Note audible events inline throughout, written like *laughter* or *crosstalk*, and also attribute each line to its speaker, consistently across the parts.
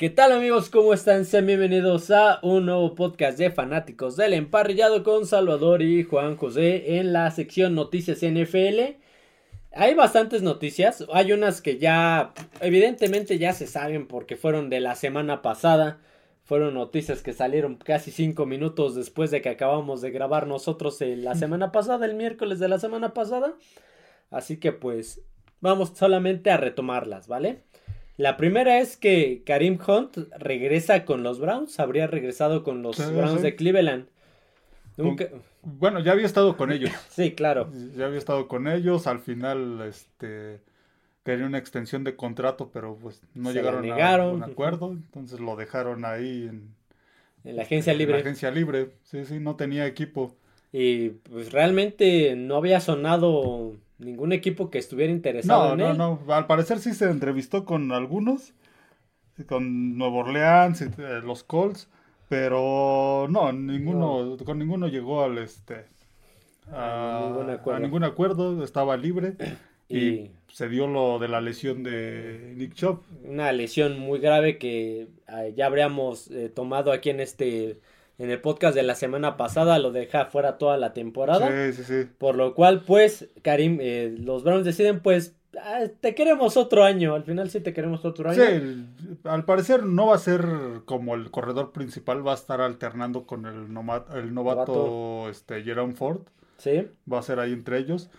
Speaker 1: ¿Qué tal amigos? ¿Cómo están? Sean bienvenidos a un nuevo podcast de fanáticos del emparrillado con Salvador y Juan José en la sección Noticias NFL. Hay bastantes noticias, hay unas que ya evidentemente ya se saben porque fueron de la semana pasada. Fueron noticias que salieron casi cinco minutos después de que acabamos de grabar nosotros la semana pasada, el miércoles de la semana pasada. Así que pues vamos solamente a retomarlas, ¿vale? La primera es que Karim Hunt regresa con los Browns, habría regresado con los Browns de Cleveland.
Speaker 2: Bueno, ya había estado con ellos. *laughs*
Speaker 1: sí, claro.
Speaker 2: Ya había estado con ellos, al final este quería una extensión de contrato, pero pues no llegaron a un acuerdo, entonces lo dejaron ahí en,
Speaker 1: en la agencia libre.
Speaker 2: En la agencia libre, sí, sí, no tenía equipo.
Speaker 1: Y pues realmente no había sonado ningún equipo que estuviera interesado
Speaker 2: en él. No, no, al parecer sí se entrevistó con algunos, con Nuevo Orleans, eh, los Colts, pero no, ninguno, con ninguno llegó al este a, ningún acuerdo. estaba libre y, se dio lo de la lesión de Nick Chop.
Speaker 1: Una lesión muy grave que ah, ya habríamos eh, tomado aquí en este en el podcast de la semana pasada lo deja fuera toda la temporada.
Speaker 2: Sí, sí, sí.
Speaker 1: Por lo cual, pues, Karim, eh, los Browns deciden, pues, ah, te queremos otro año. Al final sí te queremos otro año.
Speaker 2: Sí, al parecer no va a ser como el corredor principal, va a estar alternando con el, el novato, novato, este Jerome Ford.
Speaker 1: Sí.
Speaker 2: Va a ser ahí entre ellos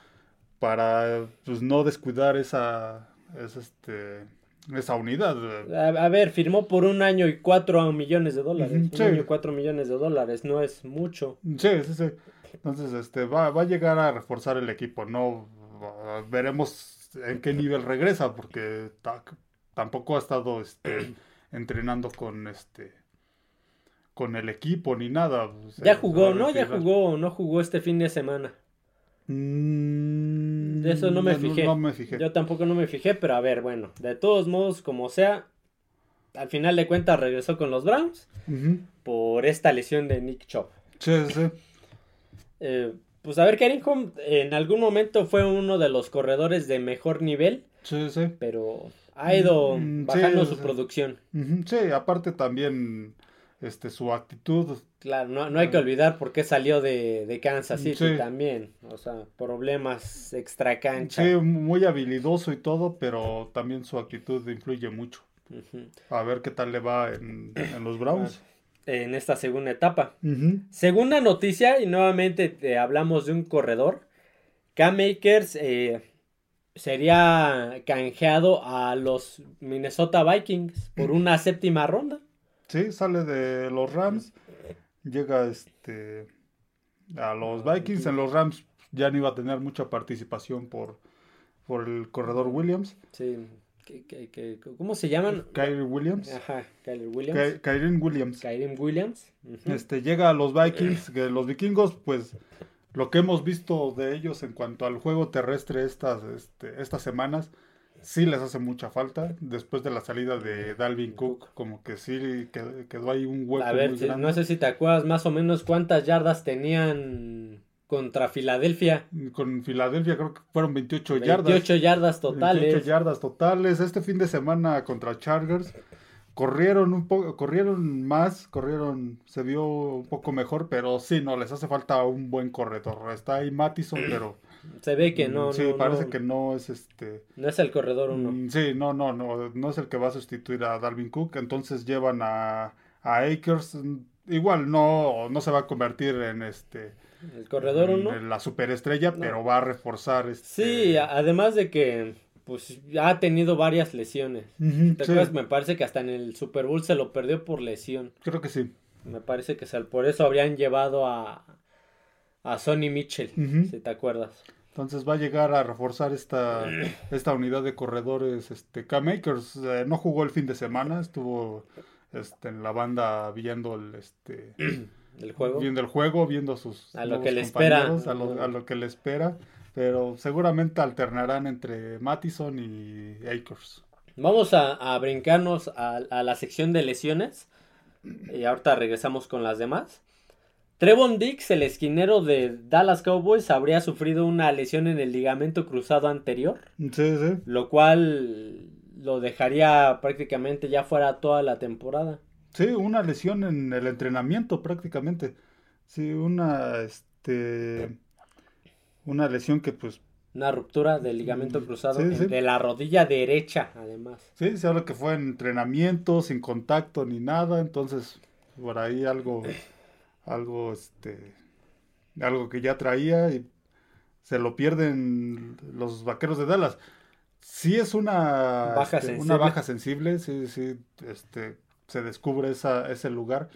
Speaker 2: para pues no descuidar esa, esa este esa unidad.
Speaker 1: A, ver, firmó por un año y cuatro millones de dólares. Un año y cuatro millones de dólares, no es mucho.
Speaker 2: Sí, sí, sí. Entonces, este, va, va a llegar a reforzar el equipo. No veremos en qué nivel regresa, porque tampoco ha estado este, *clears throat* entrenando con este con el equipo ni nada.
Speaker 1: ya jugó, ¿no? Ya jugó, no jugó este fin de semana.
Speaker 2: Mm,
Speaker 1: de eso no me, fijé.
Speaker 2: No, me fijé.
Speaker 1: Yo tampoco no me fijé, pero a ver, bueno, de todos modos, como sea, al final de cuentas regresó con los Browns por esta lesión de Nick Chop.
Speaker 2: Sí, sí.
Speaker 1: Eh, pues a ver, Karim en algún momento fue uno de los corredores de mejor nivel.
Speaker 2: Sí, sí.
Speaker 1: Pero ha ido mm, bajando su producción.
Speaker 2: Sí, aparte también este, su actitud.
Speaker 1: Claro, no, no hay que olvidar por qué salió de, de Kansas City también. O sea, problemas extra cancha.
Speaker 2: Sí, muy habilidoso y todo, pero también su actitud influye mucho. A ver qué tal le va en, los Browns.
Speaker 1: En esta segunda etapa. Segunda noticia, y nuevamente te hablamos de un corredor. Cam Makers eh, sería canjeado a los Minnesota Vikings por una séptima ronda.
Speaker 2: Sí, sale de los Rams, llega este a los Vikings, en los Rams ya no iba a tener mucha participación por, por el corredor Williams.
Speaker 1: Sí. cómo se llaman?
Speaker 2: Kyrie Williams.
Speaker 1: Ajá, Kyrie Williams.
Speaker 2: Kyrie Williams.
Speaker 1: Kyrie Williams.
Speaker 2: Este, llega a los Vikings, que los vikingos, pues, lo que hemos visto de ellos en cuanto al juego terrestre estas, este, estas semanas, sí les hace mucha falta. Después de la salida de Dalvin Cook, como que sí quedó ahí un hueco.
Speaker 1: A ver, no sé si te acuerdas más o menos cuántas yardas tenían contra Filadelfia.
Speaker 2: Con Filadelfia creo que fueron 28, yardas.
Speaker 1: 28 yardas totales.
Speaker 2: 28 yardas totales. Este fin de semana contra Chargers corrieron un poco, corrieron más, corrieron, se vio un poco mejor, pero sí, no, les hace falta un buen corredor. Está ahí Mattison, pero
Speaker 1: se ve que no.
Speaker 2: Sí, parece que no es este.
Speaker 1: No es el corredor uno.
Speaker 2: Mm, sí, no, no, no. No es el que va a sustituir a Dalvin Cook. Entonces llevan a, a Akers. Igual no, no se va a convertir en este.
Speaker 1: El corredor uno.
Speaker 2: En la superestrella, pero va a reforzar este.
Speaker 1: Sí, además de que. Pues ha tenido varias lesiones. Me parece que hasta en el Super Bowl se lo perdió por lesión.
Speaker 2: Creo que sí.
Speaker 1: Me parece que por eso habrían llevado a, a Sonny Mitchell, si te acuerdas.
Speaker 2: Entonces va a llegar a reforzar esta, *clears throat* esta unidad de corredores. Este, K-Makers eh, no jugó el fin de semana, estuvo este, en la banda viendo el, este, *clears throat*
Speaker 1: ¿El juego?
Speaker 2: Viendo el juego, viendo a sus
Speaker 1: a lo que le espera.
Speaker 2: A lo, que le espera. Pero seguramente alternarán entre Mattison y Akers.
Speaker 1: Vamos a, a brincarnos a, a la sección de lesiones. Y ahorita regresamos con las demás. Trevon Dix, el esquinero de Dallas Cowboys, habría sufrido una lesión en el ligamento cruzado anterior.
Speaker 2: Sí, sí.
Speaker 1: Lo cual lo dejaría prácticamente ya fuera toda la temporada.
Speaker 2: Sí, una lesión en el entrenamiento prácticamente. Sí, una, este, una lesión que pues...
Speaker 1: Una ruptura del ligamento
Speaker 2: Mm,
Speaker 1: cruzado
Speaker 2: sí,
Speaker 1: en-
Speaker 2: sí.
Speaker 1: de la rodilla derecha, además.
Speaker 2: Sí, se habla que fue en entrenamiento, sin contacto ni nada, entonces por ahí algo, algo, este, algo que ya traía y se lo pierden los vaqueros de Dallas. Sí es una
Speaker 1: Baja
Speaker 2: este,
Speaker 1: sensible.
Speaker 2: una baja sensible, sí, sí, este, se descubre esa, ese lugar,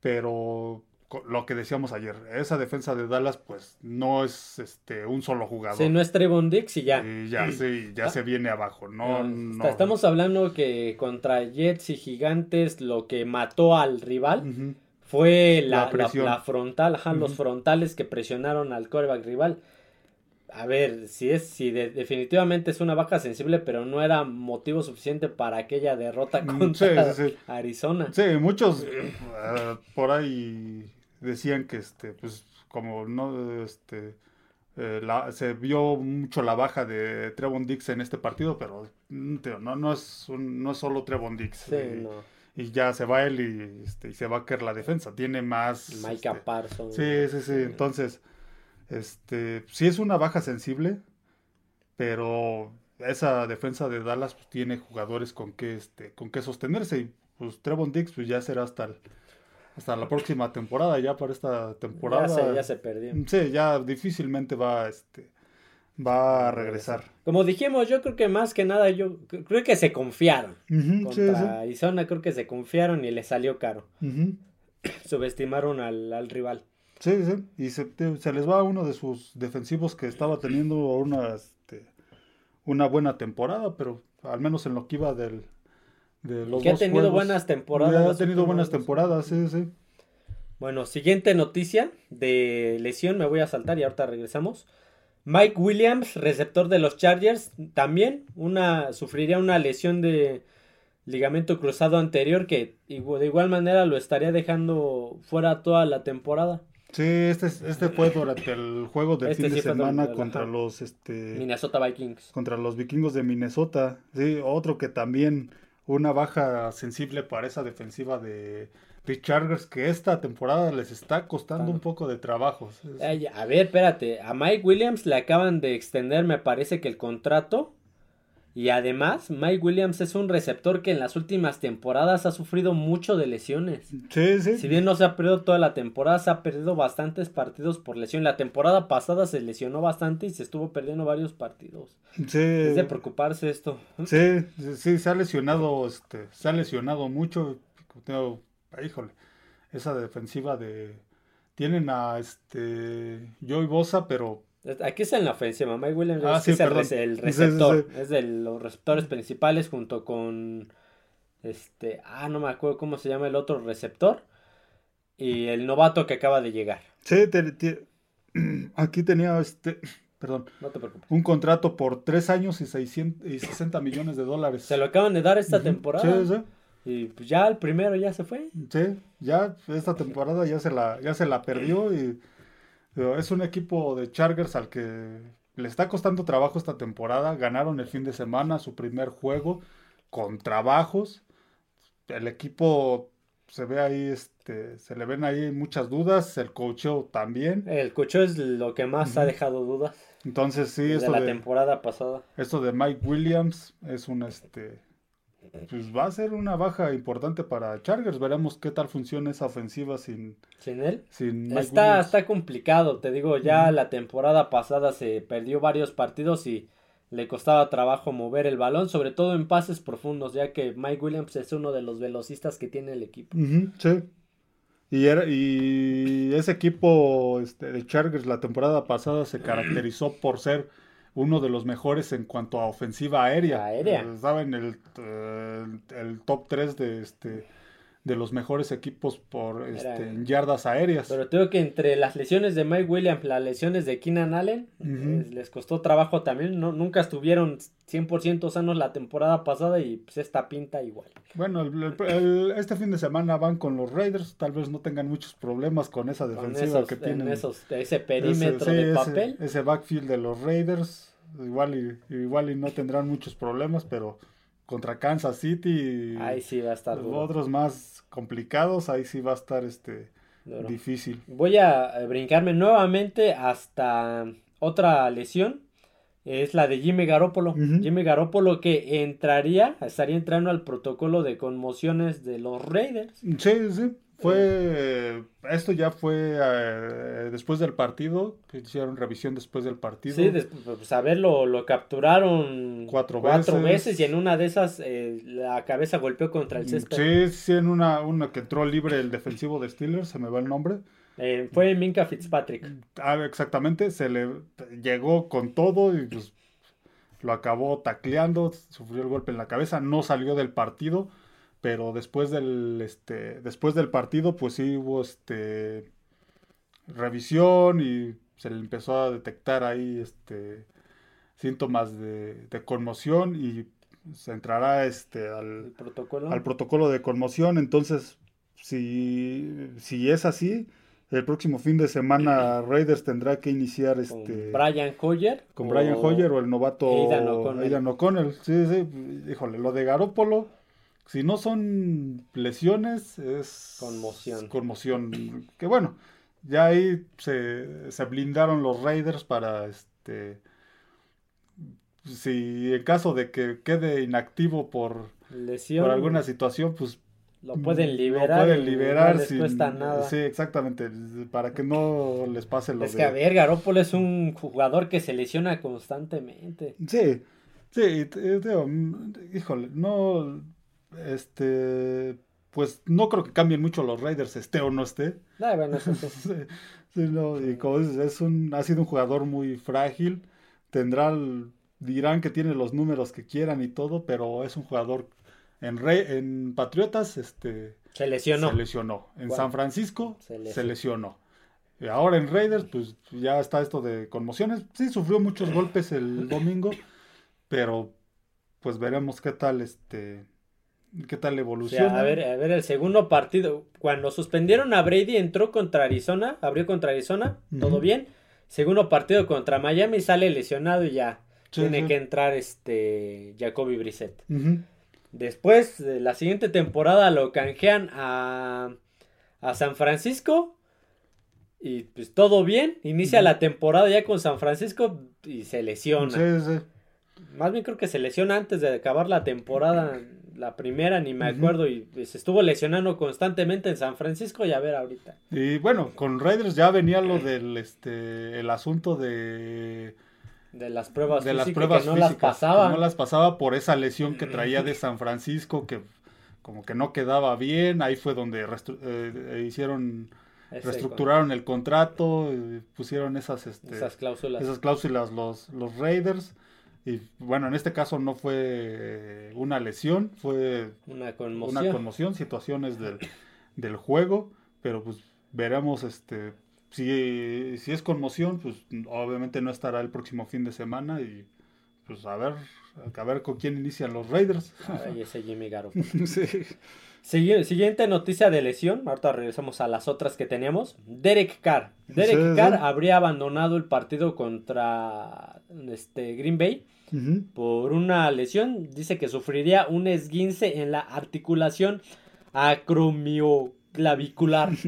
Speaker 2: pero lo que decíamos ayer, esa defensa de Dallas, pues no es este un solo jugador.
Speaker 1: Si no es Trevon Dix y ya.
Speaker 2: Y ya, sí, ya se viene abajo, no,
Speaker 1: Ah,
Speaker 2: no.
Speaker 1: Estamos hablando que contra Jets y Gigantes lo que mató al rival. Fue
Speaker 2: La
Speaker 1: la, la-
Speaker 2: presión.
Speaker 1: la frontal, ajá, los frontales que presionaron al quarterback rival. A ver, si es, si de- definitivamente es una baja sensible, pero no era motivo suficiente para aquella derrota
Speaker 2: Mm,
Speaker 1: contra
Speaker 2: sí, sí, sí.
Speaker 1: Arizona.
Speaker 2: Sí, muchos eh, por ahí decían que este, pues, como no, este, eh, la- se vio mucho la baja de Trevon Dix en este partido, pero mm, no, no es un- no es solo Trevon Dix.
Speaker 1: Sí,
Speaker 2: y,
Speaker 1: no.
Speaker 2: Y ya se va él y, este, y se va a caer la defensa. Tiene más.
Speaker 1: Micah
Speaker 2: este,
Speaker 1: Parsons.
Speaker 2: Sí, sí, sí. Entonces, este, sí es una baja sensible, pero esa defensa de Dallas pues, tiene jugadores con que, este, con que sostenerse. Y pues Trevon Dix pues, ya será hasta, el- hasta la próxima temporada, ya para esta temporada.
Speaker 1: Ya se, ya se perdió.
Speaker 2: Sí, ya difícilmente va, este, va a regresar.
Speaker 1: Como dijimos, yo creo que más que nada, yo creo que se confiaron.
Speaker 2: Ujú, sí,
Speaker 1: Contra Arizona creo que se confiaron y le salió caro.
Speaker 2: sí. *clears throat*
Speaker 1: Subestimaron al, al rival.
Speaker 2: Sí, sí, y se, se les va uno de sus defensivos que estaba teniendo una, este, una buena temporada, pero al menos en lo que iba del, de los
Speaker 1: que ha
Speaker 2: dos
Speaker 1: tenido
Speaker 2: juegos,
Speaker 1: buenas temporadas.
Speaker 2: ha tenido buenas temporadas, sí, sí.
Speaker 1: Bueno, siguiente noticia de lesión, me voy a saltar y ahorita regresamos. Mike Williams, receptor de los Chargers, también una, sufriría una lesión de ligamento cruzado anterior que de igual manera lo estaría dejando fuera toda la temporada.
Speaker 2: Sí, este, es- este fue durante el juego del
Speaker 1: Este
Speaker 2: fin de
Speaker 1: sí
Speaker 2: semana
Speaker 1: durante-
Speaker 2: contra
Speaker 1: ajá.
Speaker 2: los, este,
Speaker 1: Minnesota Vikings.
Speaker 2: contra los vikingos de Minnesota. Sí, otro que también una baja sensible para esa defensiva de, de Chargers que esta temporada les está costando
Speaker 1: Claro.
Speaker 2: un poco de trabajo.
Speaker 1: Ay, a ver, espérate, a Mike Williams le acaban de extender, me parece que el contrato. Y además, Mike Williams es un receptor que en las últimas temporadas ha sufrido mucho de lesiones.
Speaker 2: Sí, sí.
Speaker 1: Si bien no se ha perdido toda la temporada, se ha perdido bastantes partidos por lesión. La temporada pasada se lesionó bastante y se estuvo perdiendo varios partidos.
Speaker 2: Sí,
Speaker 1: Es de preocuparse esto.
Speaker 2: sí, sí, sí, se ha lesionado, este, se ha lesionado mucho. Tengo- híjole, esa defensiva de tienen a este Joey Bosa, pero
Speaker 1: Aquí está en la ofensiva. Mike Williams
Speaker 2: Ah,
Speaker 1: es,
Speaker 2: sí,
Speaker 1: es el,
Speaker 2: Sí, sí,
Speaker 1: receptor. Es de los receptores principales junto con este. Ah, no me acuerdo cómo se llama el otro receptor. Y el novato que acaba de llegar.
Speaker 2: sí, te- te- *clears throat* aquí tenía este, *clears throat* perdón,
Speaker 1: No te preocupes.
Speaker 2: un contrato por tres años y 600 y 60 millones de dólares.
Speaker 1: Se lo acaban de dar esta temporada.
Speaker 2: Sí, sí.
Speaker 1: Y pues ya el primero ya se fue.
Speaker 2: Sí, ya esta temporada ya se la, ya se la perdió y es un equipo de Chargers al que le está costando trabajo esta temporada. Ganaron el fin de semana su primer juego con trabajos. El equipo se ve ahí, este, se le ven ahí muchas dudas. El coacheo también.
Speaker 1: El cocho es lo que más ha dejado dudas
Speaker 2: Entonces sí,
Speaker 1: de
Speaker 2: esto
Speaker 1: la
Speaker 2: de,
Speaker 1: temporada pasada.
Speaker 2: esto de Mike Williams es un este. Pues va a ser una baja importante para Chargers. Veremos qué tal funciona esa ofensiva sin,
Speaker 1: Sin él.
Speaker 2: sin
Speaker 1: Está, está complicado, te digo, ya la temporada pasada se perdió varios partidos y le costaba trabajo mover el balón, sobre todo en pases profundos, ya que Mike Williams es uno de los velocistas que tiene el equipo.
Speaker 2: Sí. Y, era, y ese equipo este, de Chargers la temporada pasada se caracterizó por ser uno de los mejores en cuanto a ofensiva aérea.
Speaker 1: Aérea.
Speaker 2: Estaba en el, eh, el top 3 de, este, de los mejores equipos por este, yardas aéreas.
Speaker 1: Pero tengo que entre las lesiones de Mike Williams, las lesiones de Keenan Allen, les costó trabajo también, no, nunca estuvieron 100% sanos la temporada pasada y pues esta pinta igual.
Speaker 2: Bueno, el- el- el- este fin de semana van con los Raiders. Tal vez no tengan muchos problemas con esa
Speaker 1: Con
Speaker 2: defensiva
Speaker 1: esos,
Speaker 2: que
Speaker 1: en
Speaker 2: tienen.
Speaker 1: esos, ese perímetro
Speaker 2: Ese- sí,
Speaker 1: de
Speaker 2: ese-
Speaker 1: papel.
Speaker 2: Ese, backfield de los Raiders, igual y, igual y no tendrán muchos problemas, pero contra Kansas City.
Speaker 1: Ahí sí va a estar duro.
Speaker 2: Otros más complicados, ahí sí va a estar este
Speaker 1: Duro.
Speaker 2: difícil.
Speaker 1: Voy a eh, brincarme nuevamente hasta otra lesión. Es la de Jimmy Garoppolo. Jimmy Garoppolo que entraría, estaría entrando al protocolo de conmociones de los Raiders.
Speaker 2: Sí, sí. Fue. Esto ya fue eh, después del partido. que Hicieron revisión después del partido.
Speaker 1: Sí, pues a ver, lo, lo capturaron
Speaker 2: Cuatro veces.
Speaker 1: veces y en una de esas eh, la cabeza golpeó contra el césped.
Speaker 2: Sí, sí, en una, una que entró libre el defensivo de Steelers, se me va el nombre.
Speaker 1: Eh, fue Minka Fitzpatrick.
Speaker 2: Ah, exactamente, se le llegó con todo y pues lo acabó tacleando, sufrió el golpe en la cabeza, no salió del partido, pero después del este después del partido pues sí hubo este revisión y se le empezó a detectar ahí este síntomas de, de conmoción y se entrará este al,
Speaker 1: protocolo.
Speaker 2: al protocolo de conmoción. Entonces, si, si es así, el próximo fin de semana Raiders tendrá que iniciar
Speaker 1: con
Speaker 2: este
Speaker 1: Brian Hoyer.
Speaker 2: con Brian Hoyer o el novato.
Speaker 1: Aidan O'Connell.
Speaker 2: Sí, sí, híjole, lo de Garópolo, si no son lesiones, es
Speaker 1: Conmoción.
Speaker 2: conmoción. Que bueno, ya ahí se, se blindaron los Raiders para este si en caso de que quede inactivo por,
Speaker 1: Lesión.
Speaker 2: por alguna situación, pues
Speaker 1: Lo pueden
Speaker 2: lo
Speaker 1: liberar.
Speaker 2: pueden
Speaker 1: y
Speaker 2: liberar
Speaker 1: no les
Speaker 2: sin-
Speaker 1: cuesta nada.
Speaker 2: Sí, exactamente, para que no les pase lo
Speaker 1: Es
Speaker 2: de...
Speaker 1: que a ver, Garoppolo es un jugador que se lesiona constantemente.
Speaker 2: Sí, sí, mm, híjole, no, este, pues no creo que cambien mucho los Raiders, esté o no esté.
Speaker 1: Ah, bueno, eso sí.
Speaker 2: Sí, sí, no, y como dices, es un, ha sido un jugador muy frágil, tendrá, el- dirán que tiene los números que quieran y todo, pero es un jugador en, Rey- en Patriotas, este,
Speaker 1: Se lesionó.
Speaker 2: se lesionó. En
Speaker 1: Bueno,
Speaker 2: San Francisco
Speaker 1: se
Speaker 2: se
Speaker 1: lesionó.
Speaker 2: lesionó. Y ahora en Raiders, pues ya está esto de conmociones. Sí, sufrió muchos golpes el domingo, pero pues veremos qué tal este qué tal
Speaker 1: O sea,
Speaker 2: evoluciona.
Speaker 1: a ver, a ver, el segundo partido, cuando suspendieron a Brady, entró contra Arizona, abrió contra Arizona, todo bien. Segundo partido contra Miami, sale lesionado y ya.
Speaker 2: Sí,
Speaker 1: tiene
Speaker 2: sí.
Speaker 1: que entrar este Jacoby Brissett. Después, de la siguiente temporada, lo canjean a, a San Francisco. Y pues todo bien. Inicia la temporada ya con San Francisco y se lesiona.
Speaker 2: Sí, sí.
Speaker 1: Más bien creo que se lesiona antes de acabar la temporada. *clears throat* La primera, ni me acuerdo. Y se estuvo lesionando constantemente en San Francisco. Y a ver ahorita.
Speaker 2: Y bueno, con Raiders ya venía lo *clears throat* del este el asunto de
Speaker 1: De las pruebas
Speaker 2: de las
Speaker 1: físicas
Speaker 2: pruebas
Speaker 1: que no las
Speaker 2: físicas,
Speaker 1: pasaba.
Speaker 2: no las pasaba por esa lesión que traía de *clears throat* San Francisco que como que no quedaba bien, ahí fue donde eh, hicieron
Speaker 1: Ese-
Speaker 2: reestructuraron el contrato, eh, pusieron esas, este,
Speaker 1: esas cláusulas.
Speaker 2: esas cláusulas los, los Raiders. Y bueno, en este caso no fue eh, una lesión, fue
Speaker 1: Una conmoción.
Speaker 2: una conmoción, situaciones del, del juego, pero pues veremos este si, si es conmoción, pues obviamente no estará el próximo fin de semana y pues a ver, a ver con quién inician los Raiders.
Speaker 1: Ay, ese Jimmy Garoppolo. *laughs*
Speaker 2: Sí.
Speaker 1: Sigui- Siguiente noticia de lesión. Ahorita regresamos a las otras que teníamos. Derek Carr. Derek
Speaker 2: Sí, sí.
Speaker 1: Carr habría abandonado el partido contra este, Green Bay por una lesión. Dice que sufriría un esguince en la articulación acromioclavicular. *laughs*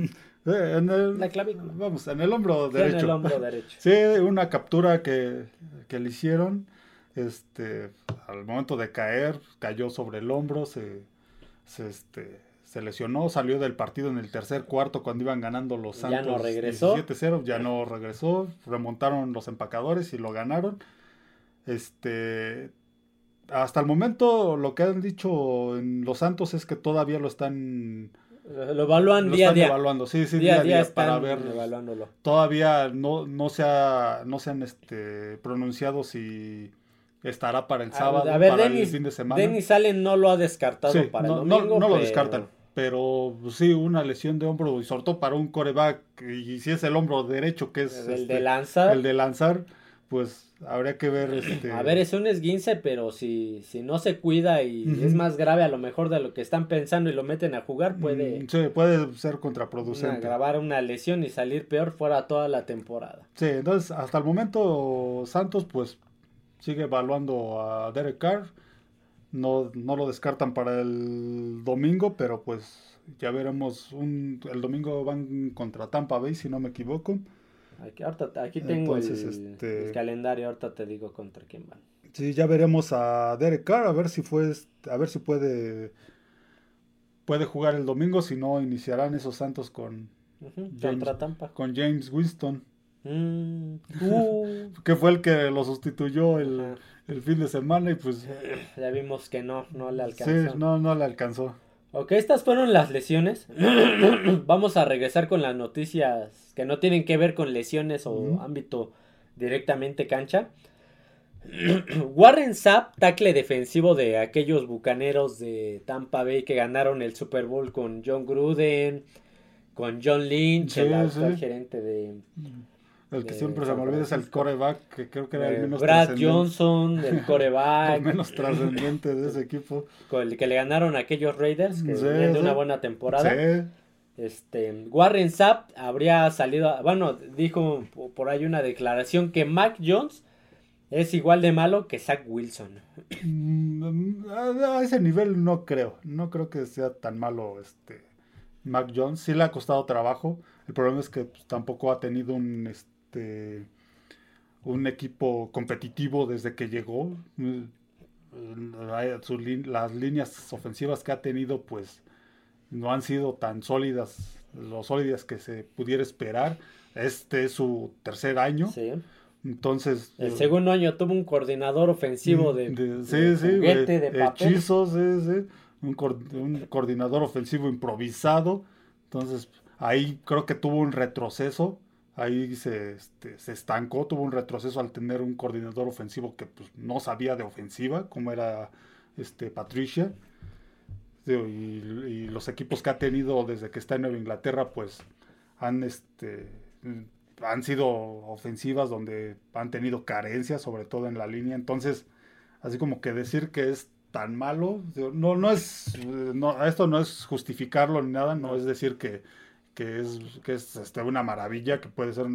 Speaker 2: Eh, en el,
Speaker 1: La clavícula.
Speaker 2: vamos, en el hombro
Speaker 1: Sí, en
Speaker 2: derecho.
Speaker 1: el hombro derecho.
Speaker 2: Sí, una captura que, que le hicieron. Este, al momento de caer, cayó sobre el hombro, se, se, este, se lesionó, salió del partido en el tercer cuarto cuando iban ganando los
Speaker 1: Ya
Speaker 2: Santos
Speaker 1: no regresó.
Speaker 2: 17-0, ya no regresó, remontaron los empacadores y lo ganaron. Este, hasta el momento lo que han dicho en los Santos es que todavía lo están,
Speaker 1: Lo evalúan
Speaker 2: lo
Speaker 1: día a día.
Speaker 2: evaluando, sí, sí,
Speaker 1: Día a día
Speaker 2: para ver
Speaker 1: evaluándolo.
Speaker 2: todavía no, no se ha, no se han este, pronunciado si estará para el sábado,
Speaker 1: a ver,
Speaker 2: para
Speaker 1: Dennis,
Speaker 2: el fin de semana.
Speaker 1: Dennis Allen no lo ha descartado
Speaker 2: Sí,
Speaker 1: para
Speaker 2: no,
Speaker 1: el domingo.
Speaker 2: no lo
Speaker 1: pero-
Speaker 2: descartan, pero sí, una lesión de hombro y sobre todo para un coreback, y si es el hombro derecho que es
Speaker 1: El
Speaker 2: este,
Speaker 1: de lanzar.
Speaker 2: el de lanzar, pues habría que ver *clears throat* este,
Speaker 1: A ver, es un esguince, pero si, si no se cuida y es más grave a lo mejor de lo que están pensando y lo meten a jugar, puede
Speaker 2: mm, sí, puede ser contraproducente.
Speaker 1: grabar una lesión y salir peor fuera toda la temporada.
Speaker 2: Sí, entonces hasta el momento Santos pues sigue evaluando a Derek Carr. no, no lo descartan para el domingo, pero pues ya veremos. Un, el domingo van contra Tampa Bay, si no me equivoco.
Speaker 1: Aquí, aquí tengo el, este el, calendario, ahorita te digo contra quién van.
Speaker 2: Sí, ya veremos a Derek Carr, a ver si fue, a ver si puede puede jugar el domingo, si no iniciarán esos Santos con
Speaker 1: James,
Speaker 2: con James Winston. Mm. *laughs* Uh. que fue el que lo sustituyó el, el, fin de semana y pues *laughs*
Speaker 1: ya vimos que no, no le alcanzó.
Speaker 2: Sí, no, no le alcanzó.
Speaker 1: Ok, estas fueron las lesiones. *clears throat* Vamos a regresar con las noticias que no tienen que ver con lesiones o ámbito directamente cancha. *clears throat* Warren Sapp, tackle defensivo de aquellos bucaneros de Tampa Bay que ganaron el Super Bowl con John Gruden, con John Lynch, el actual gerente de.
Speaker 2: El que siempre se me olvida es el coreback, que creo que era el menos
Speaker 1: Brad Johnson, el *laughs* coreback.
Speaker 2: el menos trascendente de ese equipo.
Speaker 1: Con el que le ganaron a aquellos Raiders, que de una buena temporada. Este, Warren Sapp habría salido, bueno, dijo por ahí una declaración que Mac Jones es igual de malo que Zach Wilson.
Speaker 2: Mm, a ese nivel no creo. No creo que sea tan malo este Mac Jones. Sí le ha costado trabajo. El problema es que pues, tampoco ha tenido un este un equipo competitivo desde que llegó. Mm, las líneas ofensivas que ha tenido pues no han sido tan sólidas, lo sólidas que se pudiera esperar. Este es su tercer año. Sí. Entonces.
Speaker 1: El segundo año tuvo un coordinador ofensivo de,
Speaker 2: de, hechizos, Un, coordinador ofensivo improvisado. Entonces, ahí creo que tuvo un retroceso. Ahí se, este, se estancó, tuvo un retroceso al tener un coordinador ofensivo que pues, no sabía de ofensiva, como era este, Patricia. Y, y, los equipos que ha tenido desde que está en Nueva Inglaterra, pues han este, han sido ofensivas donde han tenido carencias, sobre todo en la línea. Entonces, así como que decir que es tan malo, no, no es, no, esto no es justificarlo ni nada, no es decir que, que es, que es este, una maravilla, que puede ser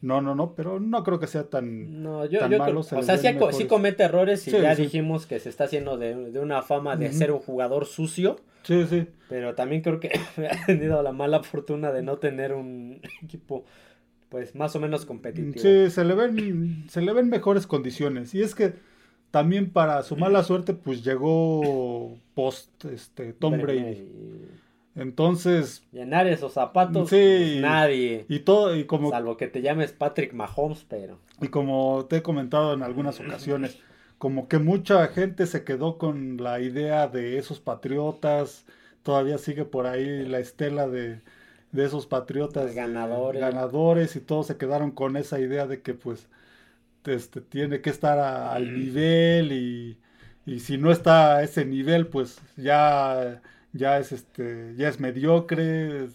Speaker 2: no, no, no, pero no creo que sea tan,
Speaker 1: no, yo, tan malo. o sea, sí, comete errores y ya dijimos que se está haciendo de, una fama de ser un jugador sucio.
Speaker 2: Sí, sí.
Speaker 1: Pero también creo que *laughs* ha tenido la mala fortuna de no tener un *laughs* equipo pues más o menos competitivo.
Speaker 2: Sí, se le ven, se le ven mejores condiciones. Y es que también para su mala suerte, pues llegó post este Tom Brady. Entonces.
Speaker 1: Llenar esos zapatos, sí, pues, nadie.
Speaker 2: Y todo, y como.
Speaker 1: Salvo que te llames Patrick Mahomes, pero.
Speaker 2: Y como te he comentado en algunas ocasiones, como que mucha gente se quedó con la idea de esos patriotas. Todavía sigue por ahí la estela de de esos patriotas
Speaker 1: ganadores.
Speaker 2: ganadores y todos se quedaron con esa idea de que pues este, tiene que estar al nivel y, y, si no está a ese nivel pues ya ya es este ya es mediocre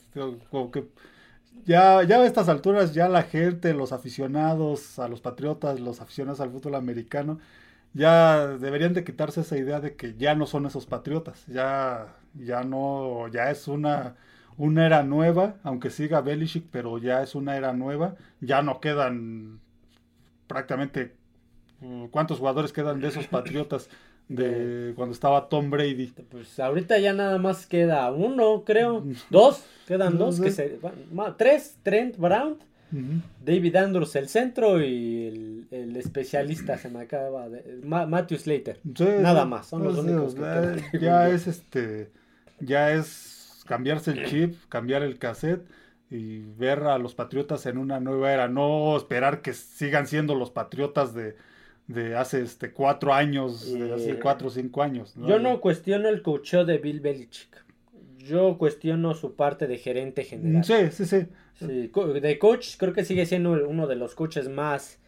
Speaker 2: ya, ya a estas alturas ya la gente, los aficionados a los patriotas, los aficionados al fútbol americano, ya deberían de quitarse esa idea de que ya no son esos patriotas, ya, ya no, ya es una, una era nueva, aunque siga Belichick, pero ya es una era nueva. Ya no quedan prácticamente mm, cuántos jugadores quedan de esos Patriotas *laughs* de cuando estaba Tom Brady.
Speaker 1: Pues ahorita ya nada más queda uno, creo. *laughs* Dos, quedan dos, que se, tres, Trent Brown, David Andrews el centro y el, especialista se me acaba de Matthew Slater. nada más, son los únicos
Speaker 2: que Ya es este ya es cambiarse el chip, cambiar el cassette y ver a los Patriotas en una nueva era, no esperar que sigan siendo los Patriotas de, de hace este cuatro años, de hace cuatro o cinco años.
Speaker 1: Yo no cuestiono el coacheo de Bill Belichick. Yo cuestiono su parte de gerente general.
Speaker 2: Sí, sí, sí.
Speaker 1: sí de coach, creo que sigue siendo uno de los coaches más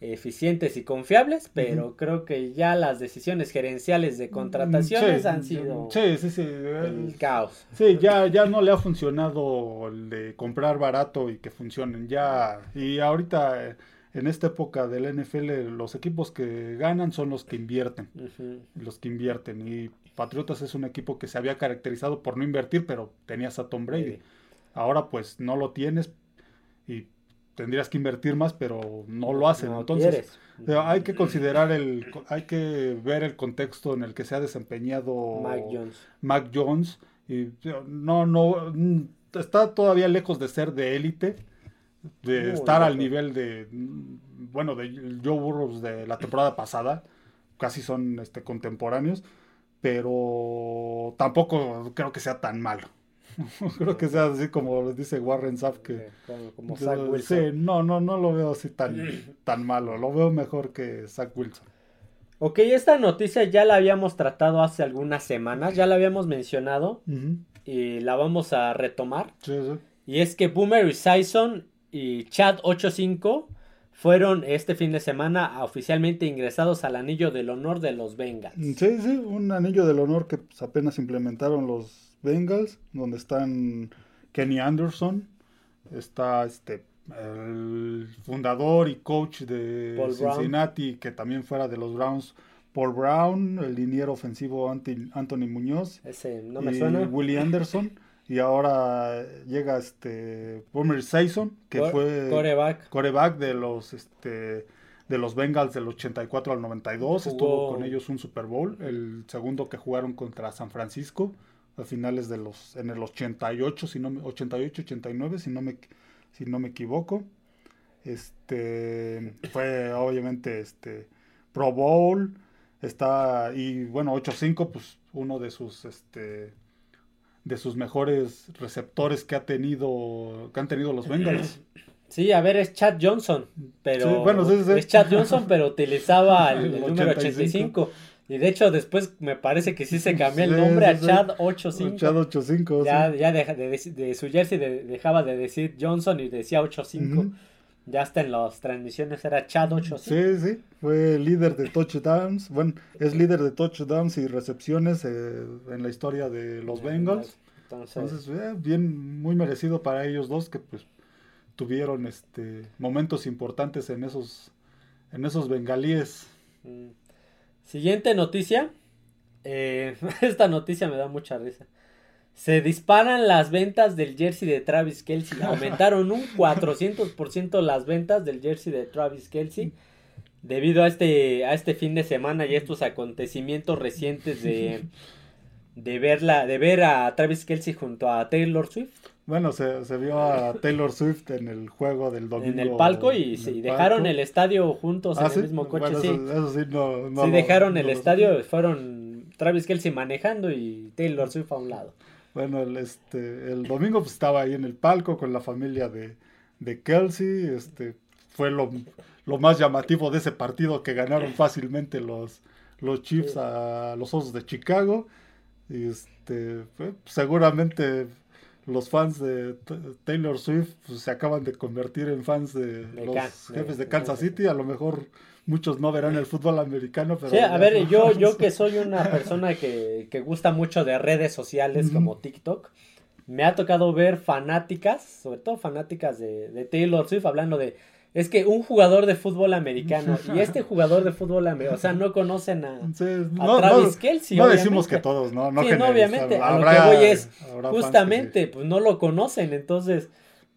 Speaker 1: eficientes y confiables, pero creo que ya las decisiones gerenciales de contrataciones han sido
Speaker 2: sí, sí, sí.
Speaker 1: el caos.
Speaker 2: Sí, ya, ya no le ha funcionado el de comprar barato y que funcionen. Ya, y ahorita eh, en esta época del NFL, los equipos que ganan son los que invierten. Los que invierten. Y Patriotas es un equipo que se había caracterizado por no invertir, pero tenías a Tom Brady. Ahora pues no lo tienes y tendrías que invertir más, pero no lo hacen.
Speaker 1: No
Speaker 2: Entonces,
Speaker 1: quieres.
Speaker 2: pero hay que considerar el, hay que ver el contexto en el que se ha desempeñado
Speaker 1: Mike Jones.
Speaker 2: Mac Jones. Y no, no, mm, está todavía lejos de ser de élite, de
Speaker 1: Muy
Speaker 2: estar al nivel de, bueno, de Joe Burrows de la temporada pasada, casi son este, contemporáneos, pero tampoco creo que sea tan malo. *laughs* creo que sea así como dice Warren Sapp que...
Speaker 1: Como, como Zach
Speaker 2: sí,
Speaker 1: Wilson.
Speaker 2: no, no, no lo veo así tan, *clears throat* tan malo, lo veo mejor que Zach Wilson.
Speaker 1: Ok, esta noticia ya la habíamos tratado hace algunas semanas, ya la habíamos mencionado y la vamos a retomar.
Speaker 2: Sí, sí.
Speaker 1: Y es que Boomer Esiason y Chad85 fueron este fin de semana oficialmente ingresados al anillo del honor de los Bengals.
Speaker 2: Sí, sí, un anillo del honor que pues, apenas implementaron los Bengals, donde están Kenny Anderson, está este el fundador y coach de
Speaker 1: Paul Brown.
Speaker 2: Cincinnati, que también fuera de los Browns, Paul Brown, el liniero ofensivo Anthony Muñoz,
Speaker 1: Ese no me
Speaker 2: y
Speaker 1: suena.
Speaker 2: Willie Anderson, *laughs* y ahora llega este Boomer Esiason, que fue
Speaker 1: Coreback.
Speaker 2: coreback de los este de los Bengals del 84 al 92
Speaker 1: Jugó-
Speaker 2: estuvo con ellos un Super Bowl el segundo que jugaron contra San Francisco a finales de los en el 88 si no me- 88 89 si no me si no me equivoco. Este fue obviamente este Pro Bowl está y bueno 8-5 pues uno de sus este de sus mejores receptores que ha tenido que han tenido los Bengals
Speaker 1: Sí, a ver, es Chad Johnson, pero
Speaker 2: Sí, bueno, sí, sí.
Speaker 1: es Chad Johnson, pero utilizaba el, *laughs*
Speaker 2: El
Speaker 1: el número
Speaker 2: 85.
Speaker 1: 85. Y de hecho después me parece que sí se cambió el nombre a. Chad 85.
Speaker 2: Chad 85
Speaker 1: Ya, ya de, dec- de su jersey de- dejaba de decir Johnson y decía 85.
Speaker 2: Ujú.
Speaker 1: Ya hasta en las transmisiones era Chad 85.
Speaker 2: Sí, sí, fue líder de touchdowns. Bueno, es líder de touchdowns y recepciones eh, en la historia de los Bengals.
Speaker 1: Entonces,
Speaker 2: Entonces, eh, bien, muy merecido para ellos dos que pues tuvieron este momentos importantes en esos en esos bengalíes.
Speaker 1: mm. siguiente noticia. Eh, *laughs* esta noticia me da mucha risa. Se disparan las ventas del jersey de Travis Kelsey. *laughs* Aumentaron un 400% las ventas del jersey de Travis Kelsey. Debido a este, a este fin de semana y estos acontecimientos recientes de, de, verla, de ver a Travis Kelsey junto a Taylor Swift
Speaker 2: Bueno, se, se vio a Taylor Swift en el juego del domingo.
Speaker 1: en el palco y, sí,
Speaker 2: el
Speaker 1: dejaron
Speaker 2: palco.
Speaker 1: el estadio juntos
Speaker 2: Ah,
Speaker 1: en
Speaker 2: ¿sí?
Speaker 1: el mismo coche.
Speaker 2: Bueno,
Speaker 1: sí.
Speaker 2: eso, eso sí, no, no
Speaker 1: sí,
Speaker 2: lo-
Speaker 1: dejaron
Speaker 2: no
Speaker 1: el estadio, fueron Travis Kelsey manejando y Taylor Swift a un lado.
Speaker 2: Bueno, el, este, el domingo pues, estaba ahí en el palco con la familia de, de Kelsey. Este, fue lo, lo más llamativo de ese partido que ganaron fácilmente los, los Chiefs a los Osos de Chicago. Y este, fue- seguramente los fans de Taylor Swift pues, se acaban de convertir en fans de,
Speaker 1: De
Speaker 2: los jefes de
Speaker 1: de
Speaker 2: Kansas. City. A lo mejor muchos no verán el fútbol americano, pero
Speaker 1: Sí, a ver, yo, yo que soy una persona que, que gusta mucho de redes sociales como TikTok, me ha tocado ver fanáticas, sobre todo fanáticas de Taylor Swift, hablando de, es que un jugador de fútbol americano *laughs* y este jugador de fútbol americano, o sea, no conocen a,
Speaker 2: Sí,
Speaker 1: a
Speaker 2: no,
Speaker 1: Travis
Speaker 2: no-
Speaker 1: Kelsey.
Speaker 2: no
Speaker 1: obviamente.
Speaker 2: decimos que todos, ¿no? No
Speaker 1: Sí, obviamente, a lo que voy es, Justamente, pues no lo conocen, entonces,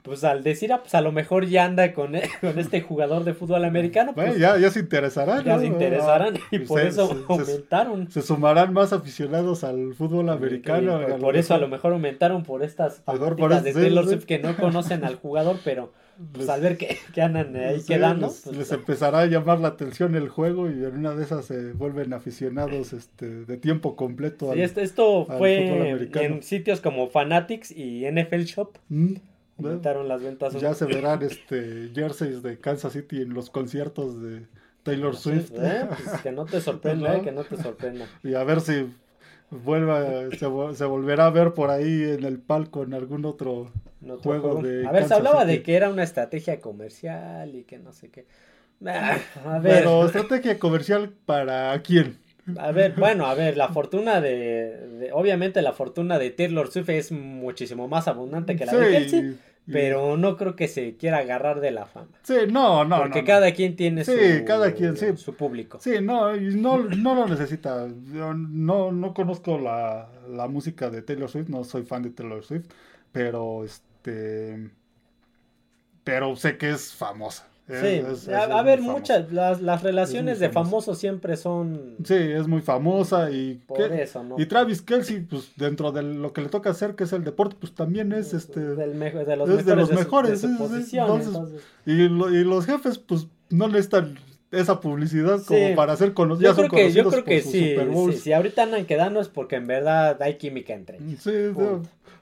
Speaker 1: pues al decir, ah, pues a lo mejor ya anda con, *laughs* con este jugador de fútbol americano.
Speaker 2: Bueno,
Speaker 1: pues
Speaker 2: ya, ya se interesarán.
Speaker 1: ya se interesarán y
Speaker 2: Se-
Speaker 1: por eso
Speaker 2: se-
Speaker 1: aumentaron.
Speaker 2: Se sumarán más aficionados al fútbol americano.
Speaker 1: Y por, eso a lo
Speaker 2: mejor
Speaker 1: aumentaron por estas
Speaker 2: por
Speaker 1: de Taylor. Swift que no conocen al jugador, pero pues
Speaker 2: les-
Speaker 1: al ver que, que andan ahí
Speaker 2: sí,
Speaker 1: quedando,
Speaker 2: les,
Speaker 1: pues,
Speaker 2: les empezará a llamar la atención el juego y en una de esas se vuelven aficionados este, de tiempo completo.
Speaker 1: sí,
Speaker 2: al-
Speaker 1: esto, esto
Speaker 2: al fútbol
Speaker 1: fue en sitios como Fanatics y NFL Shop,
Speaker 2: Mm,
Speaker 1: aumentaron las ventas.
Speaker 2: ya se verán este jerseys de Kansas City en los conciertos de Taylor
Speaker 1: Sí,
Speaker 2: Swift.
Speaker 1: ¿eh? Pues que no te sorprenda, *laughs* eh, que no te sorprenda.
Speaker 2: Y a ver si vuelva, se, se volverá a ver por ahí en el palco en algún otro.
Speaker 1: En otro
Speaker 2: Juego
Speaker 1: juego.
Speaker 2: de
Speaker 1: A ver, se hablaba
Speaker 2: City.
Speaker 1: de que era una estrategia comercial y que no sé qué. Ah, A ver,
Speaker 2: Pero estrategia comercial para quién?
Speaker 1: a ver, bueno, a ver, la fortuna de, de- obviamente la fortuna de Taylor Swift es muchísimo más abundante que la de Kelsey,
Speaker 2: y-
Speaker 1: pero no creo que se quiera agarrar de la fama.
Speaker 2: Sí, no, no.
Speaker 1: porque
Speaker 2: no, no.
Speaker 1: cada quien tiene
Speaker 2: Sí,
Speaker 1: su,
Speaker 2: cada quien, sí.
Speaker 1: su público.
Speaker 2: Sí, no, y no, no lo necesita. Yo no, no conozco la, la música de Taylor Swift, no soy fan de Taylor Swift, pero este pero sé que es famosa. Es-
Speaker 1: Sí,
Speaker 2: es- es-
Speaker 1: a, ver, muchas, las, las relaciones de famosos siempre son
Speaker 2: Sí, es muy famosa y...
Speaker 1: por
Speaker 2: ¿qué?
Speaker 1: eso, ¿no?
Speaker 2: Y Travis Kelsey, pues dentro de lo que le toca hacer, que es el deporte, pues también es este...
Speaker 1: Del de los
Speaker 2: es de
Speaker 1: mejores
Speaker 2: los
Speaker 1: de
Speaker 2: mejores,
Speaker 1: de su
Speaker 2: sí, sí, sí.
Speaker 1: posición,
Speaker 2: Entonces,
Speaker 1: entonces.
Speaker 2: Y, lo- y los jefes, pues no necesitan esa publicidad como
Speaker 1: Sí.
Speaker 2: para ser conocidos.
Speaker 1: Yo creo que, yo creo que sí, sí, si ahorita andan quedando es porque en verdad hay química entre ellos.
Speaker 2: Sí.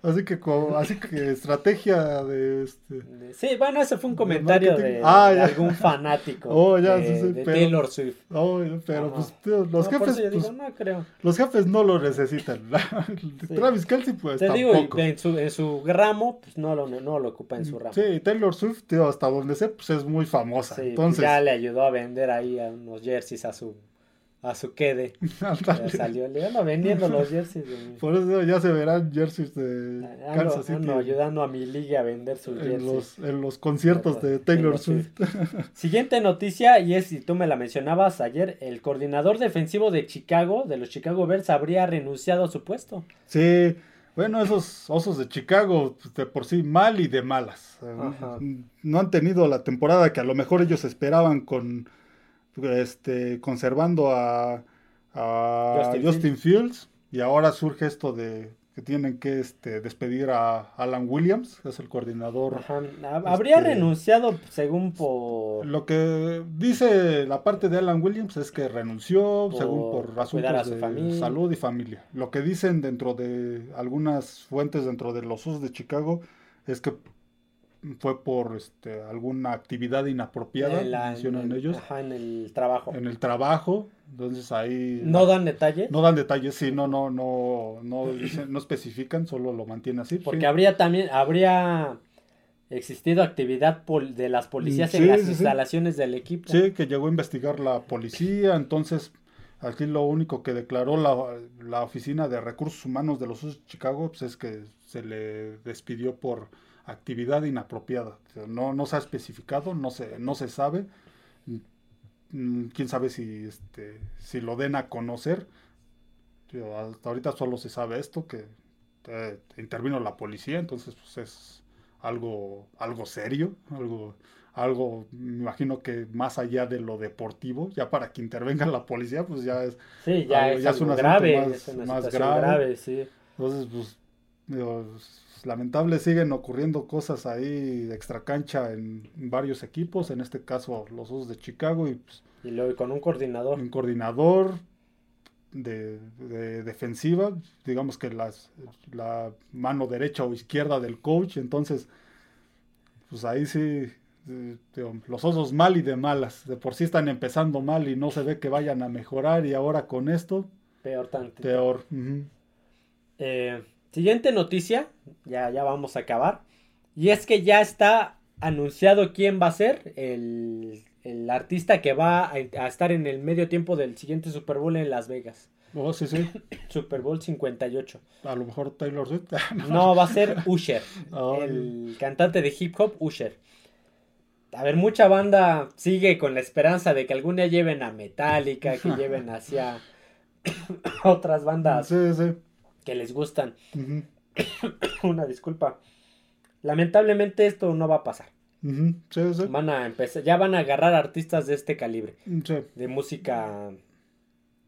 Speaker 2: Así que como- así que estrategia de este
Speaker 1: Sí, bueno, ese fue un comentario de,
Speaker 2: Ah,
Speaker 1: algún fanático *laughs*
Speaker 2: Oh, ya,
Speaker 1: de,
Speaker 2: sí, sí,
Speaker 1: de
Speaker 2: pero-
Speaker 1: Taylor Swift.
Speaker 2: oh, pero
Speaker 1: Ajá.
Speaker 2: pues tío, los
Speaker 1: No,
Speaker 2: jefes pues,
Speaker 1: digo, no creo.
Speaker 2: los jefes no lo necesitan. *laughs* Travis Kelsey pues
Speaker 1: Te digo,
Speaker 2: tampoco.
Speaker 1: en su, en su ramo, pues no lo, no lo ocupa en su ramo.
Speaker 2: Sí, Taylor Swift, tío, hasta donde sé, pues es muy famosa.
Speaker 1: Pues
Speaker 2: Entonces,
Speaker 1: ya le ayudó a vender ahí a unos jerseys a su a su quede. *laughs* Ya salió, le ando vendiendo los jerseys de mi-
Speaker 2: por eso ya se verán jerseys de
Speaker 1: Ando,
Speaker 2: Kansas City
Speaker 1: ando ayudando a mi liga a vender sus
Speaker 2: en
Speaker 1: jerseys.
Speaker 2: los, en los conciertos de Taylor Swift. *laughs*
Speaker 1: Siguiente noticia, y es, y tú me la mencionabas ayer, el coordinador defensivo de Chicago, de los Chicago Bears, habría renunciado a su puesto.
Speaker 2: Sí, bueno, esos osos de Chicago, pues, de por sí mal y de malas.
Speaker 1: Ajá.
Speaker 2: No han tenido la temporada que a lo mejor ellos esperaban con este conservando a, a
Speaker 1: Justin
Speaker 2: Justin, Fields. y ahora surge esto de que tienen que este, despedir a Alan Williams, que es el coordinador.
Speaker 1: Ajá, Habría
Speaker 2: Este-
Speaker 1: renunciado según por...
Speaker 2: Lo que dice la parte de Alan Williams es que renunció
Speaker 1: Por
Speaker 2: según por asuntos
Speaker 1: su
Speaker 2: de
Speaker 1: familia.
Speaker 2: salud y familia. Lo que dicen dentro de algunas fuentes dentro de los Osos de Chicago es que fue por este, alguna actividad inapropiada,
Speaker 1: en la-
Speaker 2: mencionan
Speaker 1: en-
Speaker 2: ellos,
Speaker 1: ajá, en el trabajo.
Speaker 2: en el trabajo. Entonces ahí
Speaker 1: No dan detalles.
Speaker 2: no dan detalles, sí, no, no, no, no, dicen- no especifican, solo lo mantiene así.
Speaker 1: Porque
Speaker 2: sí.
Speaker 1: habría también, habría existido actividad pol- de las policías
Speaker 2: Sí,
Speaker 1: en las
Speaker 2: sí,
Speaker 1: instalaciones del equipo.
Speaker 2: Sí, que llegó a investigar la policía, entonces aquí lo único que declaró la, la Oficina de Recursos Humanos de los Chicago pues, es que se le despidió por actividad inapropiada. No, no se ha especificado, no se, no se sabe. Mm, Quién sabe si, este, si lo den a conocer. Hasta ahorita solo se sabe esto, que eh, intervino la policía, entonces pues es algo, algo serio, algo, algo, me imagino que más allá de lo deportivo, ya para que intervenga la policía, pues ya es,
Speaker 1: Sí, ya,
Speaker 2: Algo-
Speaker 1: es,
Speaker 2: ya es un
Speaker 1: grave,
Speaker 2: más-
Speaker 1: es una
Speaker 2: más
Speaker 1: situación
Speaker 2: grave.
Speaker 1: grave, sí.
Speaker 2: entonces pues, digo, es lamentable, siguen ocurriendo cosas ahí de extracancha en, en varios equipos, en este caso los Osos de Chicago y pues,
Speaker 1: Y luego con un coordinador.
Speaker 2: un coordinador de, de defensiva, digamos que las, la mano derecha o izquierda del coach, entonces, pues ahí sí, los osos mal y de malas, de por sí están empezando mal y no se ve que vayan a mejorar y ahora con esto,
Speaker 1: Peor tanto.
Speaker 2: peor.
Speaker 1: Eh, siguiente noticia, ya, ya vamos a acabar. Y es que ya está anunciado quién va a ser el, el artista que va a, a estar en el medio tiempo del siguiente Super Bowl en Las Vegas.
Speaker 2: Oh, sí, sí, *coughs*
Speaker 1: Super Bowl 58.
Speaker 2: a lo mejor Taylor Swift. *laughs*
Speaker 1: No, va a ser Usher, el cantante de hip hop Usher. A ver, mucha banda sigue con la esperanza de que algún día lleven a Metallica, que *laughs* lleven hacia *coughs* otras bandas
Speaker 2: Sí, sí.
Speaker 1: Que les gustan. *coughs* Una disculpa. Lamentablemente esto no va a pasar.
Speaker 2: ujú, Sí, sí.
Speaker 1: Van a empezar, ya van a agarrar artistas de este calibre,
Speaker 2: Sí.
Speaker 1: de música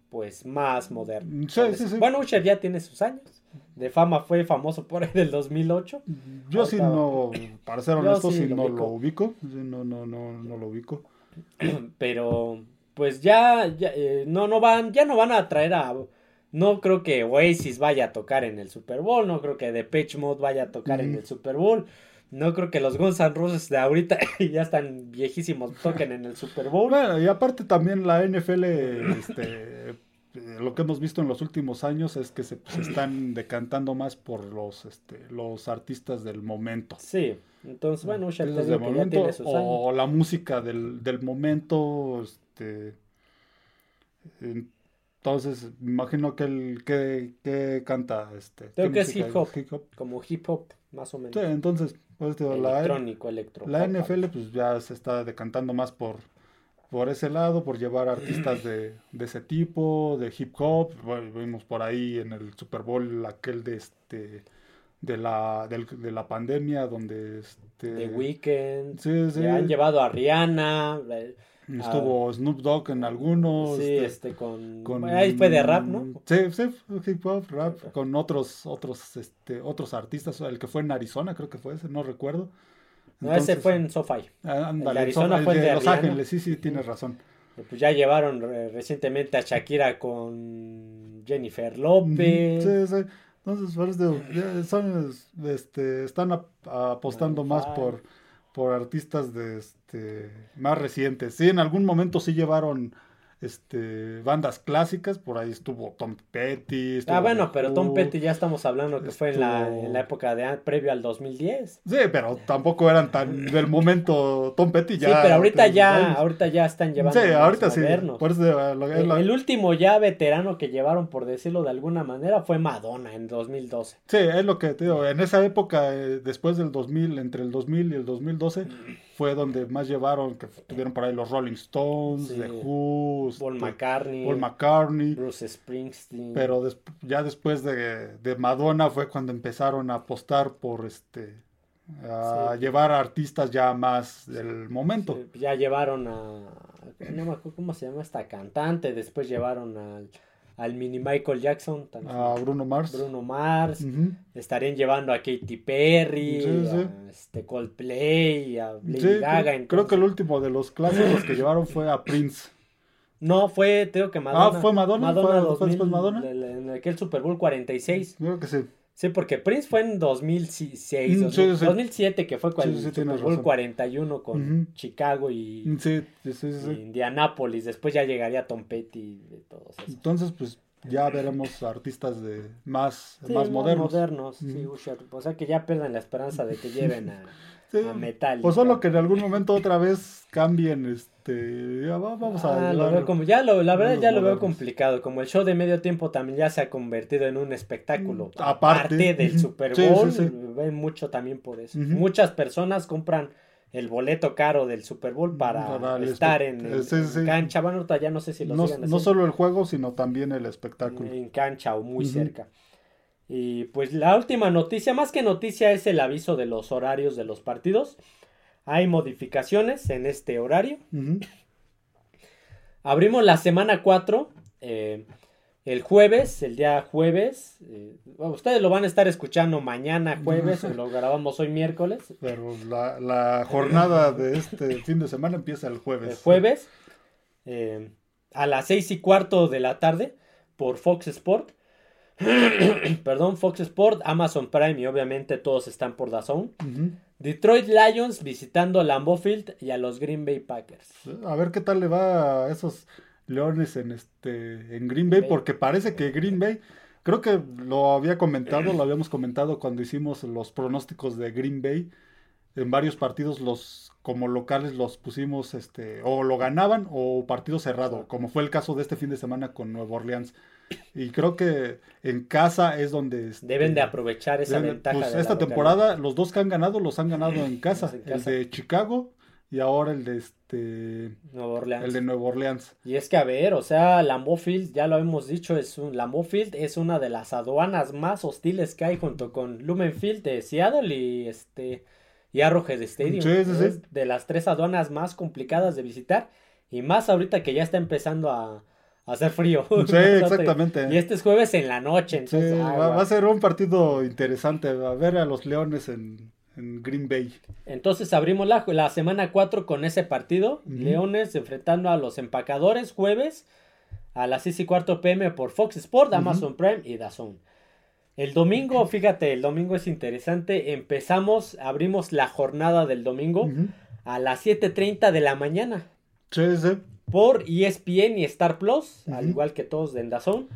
Speaker 1: pues más moderna.
Speaker 2: Sí.
Speaker 1: Bueno, Usher ya tiene sus años. De fama fue famoso por ahí del 2008.
Speaker 2: Yo sí no, para ser honesto,
Speaker 1: lo
Speaker 2: no lo ubico. No, no, no, no lo ubico. *coughs*
Speaker 1: Pero pues ya, ya, eh, no, no van, ya no van a traer a. No creo que Oasis vaya a tocar en el Super Bowl. No creo que Depeche Mode vaya a tocar en el Super Bowl. No creo que los Guns N' Roses de ahorita *laughs* ya están viejísimos toquen en el Super Bowl.
Speaker 2: Bueno, y aparte también la NFL, este, eh, lo que hemos visto en los últimos años es que se, se están decantando más por los, este, los artistas del momento.
Speaker 1: Sí, entonces bueno, te digo que ya tiene sus años.
Speaker 2: o la música del, del momento, este, entonces me imagino que el que, que canta, este,
Speaker 1: Creo
Speaker 2: ¿qué
Speaker 1: que es hip hop.
Speaker 2: Hip hop.
Speaker 1: Como hip hop, más o menos.
Speaker 2: Sí, entonces, pues, digo, la,
Speaker 1: Electrónico, electro.
Speaker 2: La NFL pues ya se está decantando más por, por ese lado, por llevar artistas de, de ese tipo, de hip hop. Bueno, vimos por ahí en el Super Bowl aquel de este de la, del- de la pandemia, donde este,
Speaker 1: The Weeknd.
Speaker 2: Sí, sí.
Speaker 1: Han llevado a Rihanna. Eh,
Speaker 2: estuvo Snoop Dogg en algunos.
Speaker 1: Sí,
Speaker 2: este,
Speaker 1: este con,
Speaker 2: con-
Speaker 1: Ahí fue de rap, ¿no?
Speaker 2: Sí, sí, hip hop, rap, con otros, otros, este, otros artistas, el que fue en Arizona, creo que fue ese, no recuerdo.
Speaker 1: No, ese
Speaker 2: Entonces,
Speaker 1: fue en SoFi.
Speaker 2: ah, ándale,
Speaker 1: de Arizona
Speaker 2: el
Speaker 1: fue el
Speaker 2: de
Speaker 1: de
Speaker 2: Los. Ángeles, sí, sí, tienes razón.
Speaker 1: Pues ya llevaron eh, recientemente a Shakira con Jennifer López.
Speaker 2: Sí, sí. Entonces, ya son, este, están ap- apostando más por, por artistas de, este, más recientes. Sí, en algún momento sí llevaron este, bandas clásicas, por ahí estuvo Tom Petty. estuvo
Speaker 1: Ah, bueno, pero Tom. Petty ya estamos hablando que fue en la, en la época de previo al 2010.
Speaker 2: Sí, pero tampoco eran tan del momento Tom Petty ya.
Speaker 1: sí, pero ahorita ya,
Speaker 2: años.
Speaker 1: ahorita ya están llevando
Speaker 2: Sí, ahorita sí.
Speaker 1: modernos.
Speaker 2: Por eso, lo-
Speaker 1: El, último ya veterano que llevaron, por decirlo de alguna manera, fue Madonna en 2012.
Speaker 2: Sí, es lo que te digo. En esa época, eh, después del 2000, entre el 2000 y el 2012, fue donde más llevaron, que tuvieron por ahí los Rolling Stones,
Speaker 1: Sí.
Speaker 2: The Who,
Speaker 1: Paul McCartney,
Speaker 2: Paul McCartney.
Speaker 1: Bruce Springsteen.
Speaker 2: Pero des- ya después de, de Madonna fue cuando empezaron a apostar por este a
Speaker 1: Sí.
Speaker 2: llevar a artistas ya más del momento.
Speaker 1: Sí, ya llevaron a. No me acuerdo cómo se llama esta cantante. Después llevaron al, al mini Michael Jackson. también.
Speaker 2: A Bruno Mars.
Speaker 1: Bruno Mars. Estarían llevando a Katy Perry.
Speaker 2: Sí, sí.
Speaker 1: A este Coldplay. A Lady
Speaker 2: Sí,
Speaker 1: Gaga.
Speaker 2: creo, creo que el último de los clásicos que *laughs* llevaron fue a Prince.
Speaker 1: No, fue, tengo que Madonna.
Speaker 2: Ah, ¿fue Madonna? ¿Fue- fue después Madonna?
Speaker 1: En aquel Super Bowl 46.
Speaker 2: Creo que sí.
Speaker 1: Sí, porque Prince fue en 2006,
Speaker 2: Mm,
Speaker 1: 2000-
Speaker 2: sí, sí.
Speaker 1: 2007, que fue con
Speaker 2: Sí,
Speaker 1: el
Speaker 2: sí,
Speaker 1: Super
Speaker 2: tienes
Speaker 1: Bowl
Speaker 2: razón.
Speaker 1: 41 con
Speaker 2: Ujú.
Speaker 1: Chicago y,
Speaker 2: Sí, sí, sí,
Speaker 1: y
Speaker 2: sí.
Speaker 1: Indianapolis. Después ya llegaría Tom Petty y todos esos.
Speaker 2: Entonces, pues ya veremos artistas de más,
Speaker 1: Sí,
Speaker 2: más modernos.
Speaker 1: sí,
Speaker 2: Ujú.
Speaker 1: Usher. O sea que ya pierden la esperanza de que *laughs* lleven a,
Speaker 2: Sí,
Speaker 1: a Metallica.
Speaker 2: Pues solo que en algún momento otra vez cambien, este, ya va- vamos a
Speaker 1: Ah, lo veo como, ya lo, la verdad ya lo veo complicado. Como el show de medio tiempo también ya se ha convertido en un espectáculo.
Speaker 2: Mm, aparte.
Speaker 1: del. Super
Speaker 2: Sí, sí,
Speaker 1: Bowl,
Speaker 2: sí.
Speaker 1: ven mucho también por eso. Muchas personas compran el boleto caro del Super Bowl para
Speaker 2: Para el
Speaker 1: estar en,
Speaker 2: eh,
Speaker 1: en-
Speaker 2: sí,
Speaker 1: en
Speaker 2: sí.
Speaker 1: cancha. Bueno, ya no sé si lo
Speaker 2: no,
Speaker 1: sigan
Speaker 2: no solo el juego, sino también el espectáculo.
Speaker 1: en cancha o muy cerca. Y pues la última noticia, más que noticia, es el aviso de los horarios de los partidos. Hay modificaciones en este horario. Abrimos la semana 4 eh, el jueves, el día jueves. eh, ustedes lo van a estar escuchando mañana jueves, o lo grabamos hoy miércoles.
Speaker 2: Pero la, la jornada de este fin de semana empieza el jueves.
Speaker 1: El jueves eh, a las seis y cuarto de la tarde por Fox Sport. *coughs* Perdón, Fox Sport, Amazon Prime y obviamente todos están por.
Speaker 2: Ujú.
Speaker 1: Detroit Lions visitando Lambeau Field y a los Green Bay Packers.
Speaker 2: A ver qué tal le va a esos Leones en este en Green Bay,
Speaker 1: Bay.
Speaker 2: porque parece que Green Bay, creo que lo había comentado, lo habíamos comentado cuando hicimos los pronósticos de Green Bay. En varios partidos los como locales los pusimos este o lo ganaban o partido cerrado, como fue el caso de este fin de semana con Nueva Orleans. Y creo que en casa es donde este,
Speaker 1: Deben de aprovechar esa
Speaker 2: Deben-
Speaker 1: ventaja.
Speaker 2: pues
Speaker 1: de
Speaker 2: esta
Speaker 1: localidad.
Speaker 2: temporada, los dos que han ganado los han ganado en *laughs* casa.
Speaker 1: En
Speaker 2: El de Chicago y ahora el de este
Speaker 1: Nueva Orleans.
Speaker 2: el de Nueva Orleans.
Speaker 1: Y es que a ver, o sea, Lambeau Field, ya lo hemos dicho, es un Lambeau Field es una de las aduanas más hostiles que hay junto con Lumen Field de Seattle y este y Arrowhead Stadium.
Speaker 2: Sí, sí, sí.
Speaker 1: Es de las tres aduanas más complicadas de visitar y más ahorita que ya está empezando a hacer frío.
Speaker 2: Sí, *laughs* exactamente.
Speaker 1: Y este es jueves en la noche,
Speaker 2: Sí, va, a ser un partido interesante. A ver a los Leones en, en Green Bay.
Speaker 1: Entonces abrimos la, la semana 4 con ese partido. Leones enfrentando a los empacadores jueves a las 6 y cuarto pm por Fox Sport. Amazon Prime y DAZN. El domingo, fíjate, el domingo es interesante. Empezamos, abrimos la jornada del domingo a las 7.30 de la mañana
Speaker 2: Sí, sí.
Speaker 1: Por ESPN y Star Plus, al igual que todos de DAZN.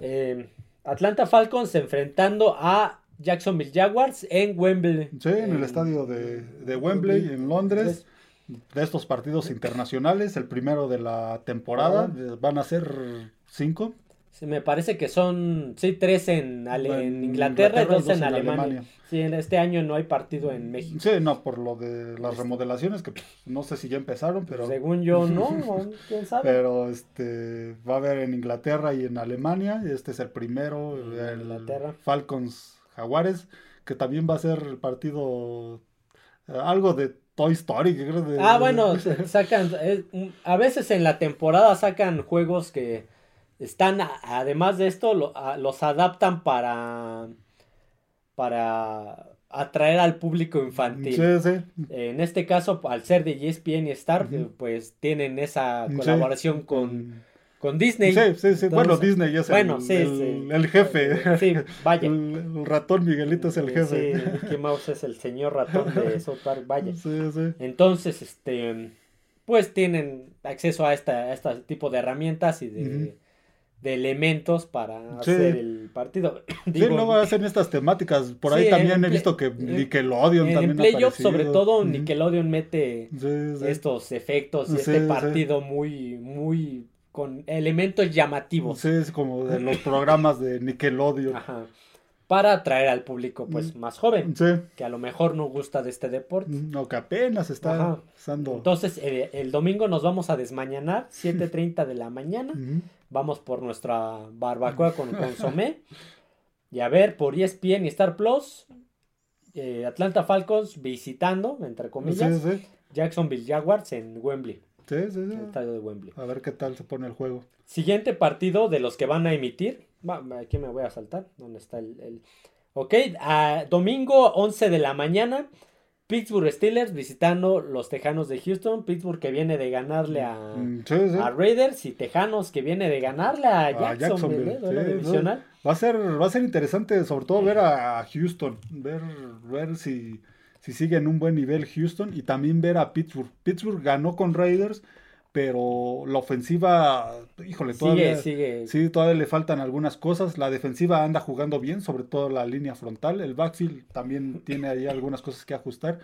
Speaker 1: Eh, Atlanta Falcons enfrentando a Jacksonville Jaguars en Wembley.
Speaker 2: Sí, en el
Speaker 1: En-
Speaker 2: estadio de, de Wembley, en Londres. De estos partidos internacionales, el primero de la temporada. eh, Van a ser cinco.
Speaker 1: Sí, me parece que son, sí, tres en, Ale- en
Speaker 2: En
Speaker 1: Inglaterra, y
Speaker 2: Inglaterra y
Speaker 1: dos en,
Speaker 2: dos en
Speaker 1: Alemania.
Speaker 2: Alemania.
Speaker 1: Sí, en este año no hay partido en México.
Speaker 2: Sí, no, por lo de las remodelaciones, que pues, no sé si ya empezaron, pero...
Speaker 1: Según yo, no, *laughs* quién sabe.
Speaker 2: Pero este va a haber en Inglaterra y en Alemania. Este es el primero.
Speaker 1: En
Speaker 2: el
Speaker 1: Inglaterra.
Speaker 2: Falcons Jaguares, que también va a ser el partido eh, algo de Toy Story. Que creo de,
Speaker 1: ah, bueno, *laughs* sacan, a veces en la temporada sacan juegos que están, además de esto, los adaptan para, para atraer al público infantil. Sí, sí. En este caso, al ser de ESPN y Star, pues tienen esa colaboración con, con Disney.
Speaker 2: Sí, sí, sí. bueno, Disney es el, el, jefe.
Speaker 1: Sí, vaya.
Speaker 2: El, ratón Miguelito es el jefe.
Speaker 1: Sí, Mickey Mouse es el señor ratón de *laughs* South Park, vaya. Sí, sí. Entonces, este, pues tienen acceso a, esta, este tipo de herramientas y de de elementos para hacer el partido. *coughs*
Speaker 2: sí, luego hacen estas temáticas. Por ahí también he visto que Nickelodeon también
Speaker 1: En playoff, sobre todo, Nickelodeon mete estos efectos y este partido muy, muy con elementos llamativos.
Speaker 2: Sí, es como de los programas de Nickelodeon. Ajá
Speaker 1: para atraer al público pues más joven, que a lo mejor no gusta de este deporte.
Speaker 2: No, mm, que apenas está
Speaker 1: usando. Entonces, eh, el domingo nos vamos a desmañanar, 7.30 de la mañana, vamos por nuestra barbacoa con consomé, y a ver, por ESPN y Star Plus, eh, Atlanta Falcons visitando, entre comillas, Jacksonville Jaguars en Wembley.
Speaker 2: Sí, sí, sí. estadio de Wembley. A ver qué tal se pone el juego.
Speaker 1: Siguiente partido de los que van a emitir. Aquí me voy a saltar. ¿Dónde está el...? Ok, domingo 11 de la mañana. Pittsburgh Steelers visitando los Tejanos de Houston. Pittsburgh que viene de ganarle a, mm, a Raiders y Tejanos que viene de ganarle a Jacksonville. ¿eh?
Speaker 2: Va, a ser, va a ser interesante sobre todo ver a Houston. Ver, ver si si sigue en un buen nivel Houston y también ver a Pittsburgh. Pittsburgh ganó con Raiders, pero la ofensiva, híjole, todavía, sigue, Sí, todavía le faltan algunas cosas. La defensiva anda jugando bien, sobre todo la línea frontal. El backfield también tiene ahí algunas cosas que ajustar,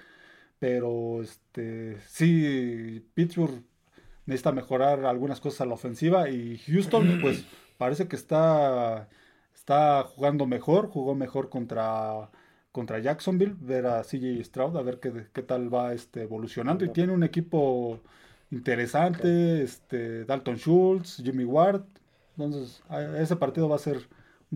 Speaker 2: pero este, sí, Pittsburgh necesita mejorar algunas cosas a la ofensiva y Houston, pues *clears throat* parece que está, está jugando mejor, jugó mejor contra contra Jacksonville, ver a CJ Stroud, a ver qué, qué tal va este, evolucionando. Y tiene un equipo interesante, este, Dalton Schultz, Jimmy Ward. Entonces, ese partido va a ser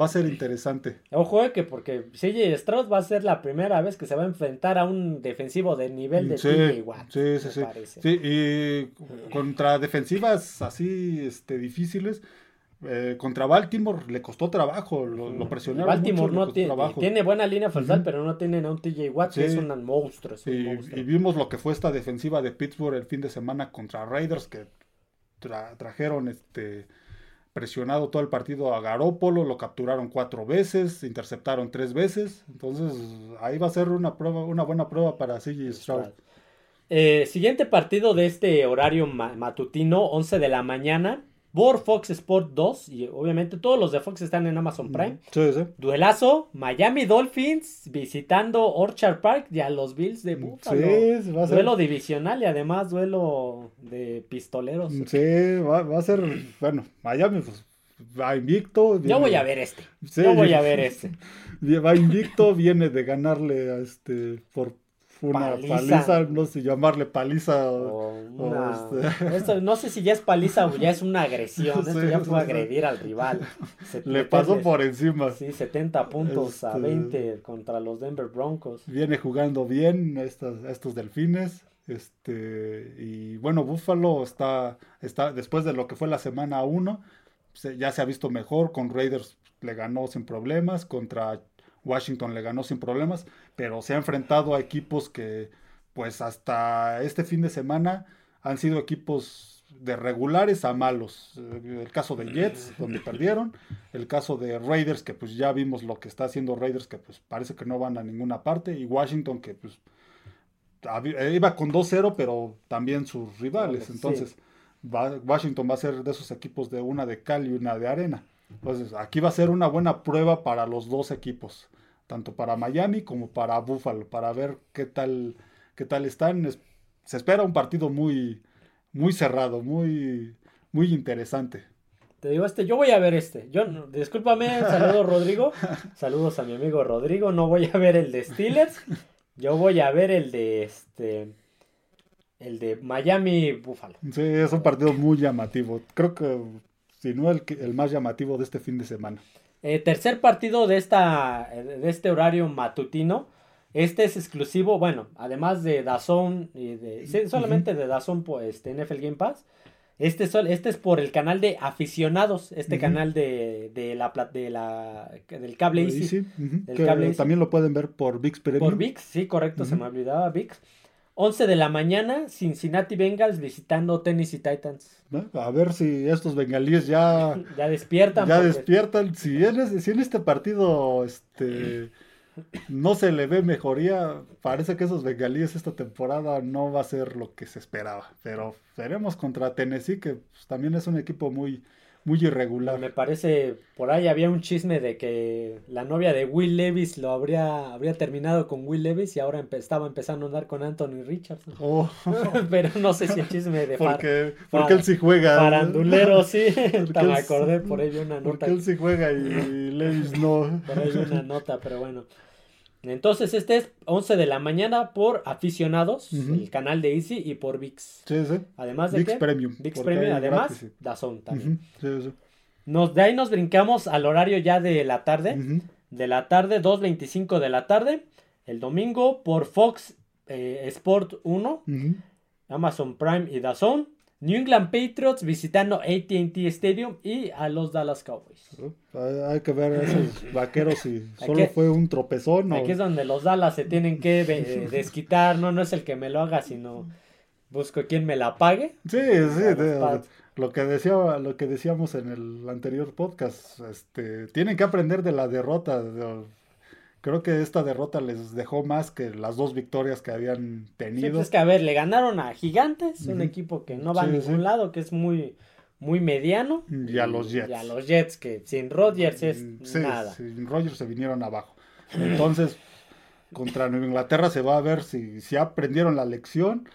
Speaker 2: va a ser interesante.
Speaker 1: Ojo eh, que porque CJ Stroud va a ser la primera vez que se va a enfrentar a un defensivo de nivel de sí, Watt.
Speaker 2: Sí, sí, sí. sí. Y contra defensivas así este, difíciles, eh, contra Baltimore le costó trabajo, lo, lo presionaron.
Speaker 1: Baltimore no tiene, tiene, buena línea frontal, pero no tienen a un TJ Watt, que es un monstruo.
Speaker 2: y, vimos lo que fue esta defensiva de Pittsburgh el fin de semana contra Raiders, que trajeron este presionado todo el partido a Garópolo, lo capturaron cuatro veces, interceptaron tres veces, entonces ahí va a ser una prueba, una buena prueba para CJ Stroud.
Speaker 1: Eh, siguiente partido de este horario matutino, 11 de la mañana por Fox Sport 2. Y obviamente todos los de Fox están en Amazon Prime.
Speaker 2: Sí, sí.
Speaker 1: Duelazo, Miami Dolphins visitando Orchard Park y a los Bills de Buffalo. Sí, va a ser. Duelo divisional y además duelo de pistoleros.
Speaker 2: Sí, va, a ser, bueno, Miami pues va invicto.
Speaker 1: Yo voy a ver este. Yo voy a ver este. *laughs*
Speaker 2: Va invicto, viene de ganarle a este por una paliza. no sé llamarle paliza o,
Speaker 1: este. no sé si ya es paliza o ya es una agresión, *laughs* esto ya fue agredir al rival. *laughs*
Speaker 2: Le pasó por encima.
Speaker 1: Sí, 70 puntos a 20 este, contra los Denver Broncos.
Speaker 2: Viene jugando bien estos, estos delfines. Este, y bueno, Buffalo está, está, después de lo que fue la semana 1, ya se ha visto mejor, con Raiders le ganó sin problemas, contra Washington le ganó sin problemas, pero se ha enfrentado a equipos que, pues hasta este fin de semana, han sido equipos de regulares a malos. Eh, el caso de Jets, donde perdieron. El caso de Raiders, que pues ya vimos lo que está haciendo Raiders, que pues parece que no van a ninguna parte. Y Washington, que pues eh, iba con 2-0, pero también sus rivales. Entonces, Washington va a ser de esos equipos de una de cal y una de arena. Entonces, aquí va a ser una buena prueba para los dos equipos tanto para Miami como para Buffalo, para ver qué tal, qué tal están. se espera un partido muy, muy cerrado, muy, muy interesante.
Speaker 1: Te digo este, yo voy a ver este. Yo, discúlpame, saludos Rodrigo. *laughs* Saludos a mi amigo Rodrigo. No voy a ver el de Steelers. Yo voy a ver el de este. El de Miami Buffalo.
Speaker 2: Sí, es un partido muy llamativo. Creo que si no el, el más llamativo de este fin de semana.
Speaker 1: Eh, tercer partido de, esta, de este horario matutino. Este es exclusivo, bueno, además de Dazón y de, sí, solamente de Dazón, pues, este NFL Game Pass. Este, este es por el canal de aficionados, este canal de, de, la, de la del cable Easy.
Speaker 2: También lo pueden ver por VIX
Speaker 1: Premium. Por VIX, sí, correcto, se me olvidaba VIX. 11 de la mañana, Cincinnati Bengals visitando Tennessee Titans.
Speaker 2: A ver si estos bengalíes ya... *laughs*
Speaker 1: ya despiertan.
Speaker 2: Ya despiertan. Si en, si en este partido este, no se le ve mejoría, parece que esos bengalíes esta temporada no va a ser lo que se esperaba. Pero veremos contra Tennessee, que pues, también es un equipo muy muy irregular.
Speaker 1: Me parece, por ahí había un chisme de que la novia de Will Levis lo habría, habría terminado con Will Levis y ahora estaba empezando a andar con Anthony Richardson. Oh. *laughs* Pero no sé si el chisme de
Speaker 2: Porque, porque él sí juega.
Speaker 1: Farandulero, sí. *laughs* me acordé, por ahí una nota.
Speaker 2: Porque él sí juega y *laughs* Levis no.
Speaker 1: Por ahí una nota, pero bueno. Entonces, este es 11 de la mañana por aficionados, el canal de Easy y por VIX.
Speaker 2: Sí, sí.
Speaker 1: Además de
Speaker 2: VIX Premium.
Speaker 1: VIX Premium, además, Dazón también. sí, sí. Nos, de ahí nos brincamos al horario ya de la tarde. De la tarde, 2.25 de la tarde. El domingo por Fox eh, Sport 1, Amazon Prime y Dazón. New England Patriots visitando ATT Stadium y a los Dallas Cowboys.
Speaker 2: Hay que ver a esos *laughs* vaqueros si solo fue un tropezón.
Speaker 1: Aquí es donde los Dallas se tienen que eh, desquitar. No, no es el que me lo haga, sino busco quien me la pague.
Speaker 2: Sí, sí. lo que decía, lo que decíamos en el anterior podcast, este, tienen que aprender de la derrota. De, creo que esta derrota les dejó más que las dos victorias que habían tenido.
Speaker 1: Pues es que, a ver, le ganaron a Gigantes, un equipo que no va a ningún lado, que es muy, muy mediano.
Speaker 2: Y a los Jets.
Speaker 1: Y a los Jets, que sin Rodgers es mm, nada.
Speaker 2: Sin Rodgers se vinieron abajo. Entonces, *laughs* contra Nueva Inglaterra se va a ver si, si aprendieron la lección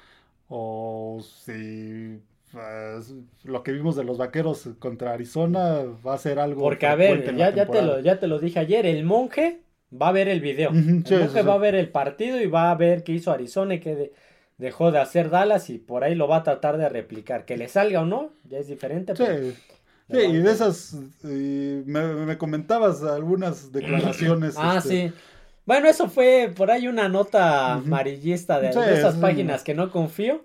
Speaker 2: o si pues, lo que vimos de los vaqueros contra Arizona va a ser algo.
Speaker 1: Porque, a ver, ya, ya, te lo, ya te lo dije ayer, el monje va a ver el video. el va a ver el partido y va a ver qué hizo Arizona y qué dejó de hacer Dallas y por ahí lo va a tratar de replicar. Que le salga o no, ya es diferente.
Speaker 2: Sí. Sí, y de esas, me, comentabas algunas declaraciones. *clears throat*
Speaker 1: ah, este, sí. Bueno, eso fue por ahí una nota amarillista de, esas páginas que no confío.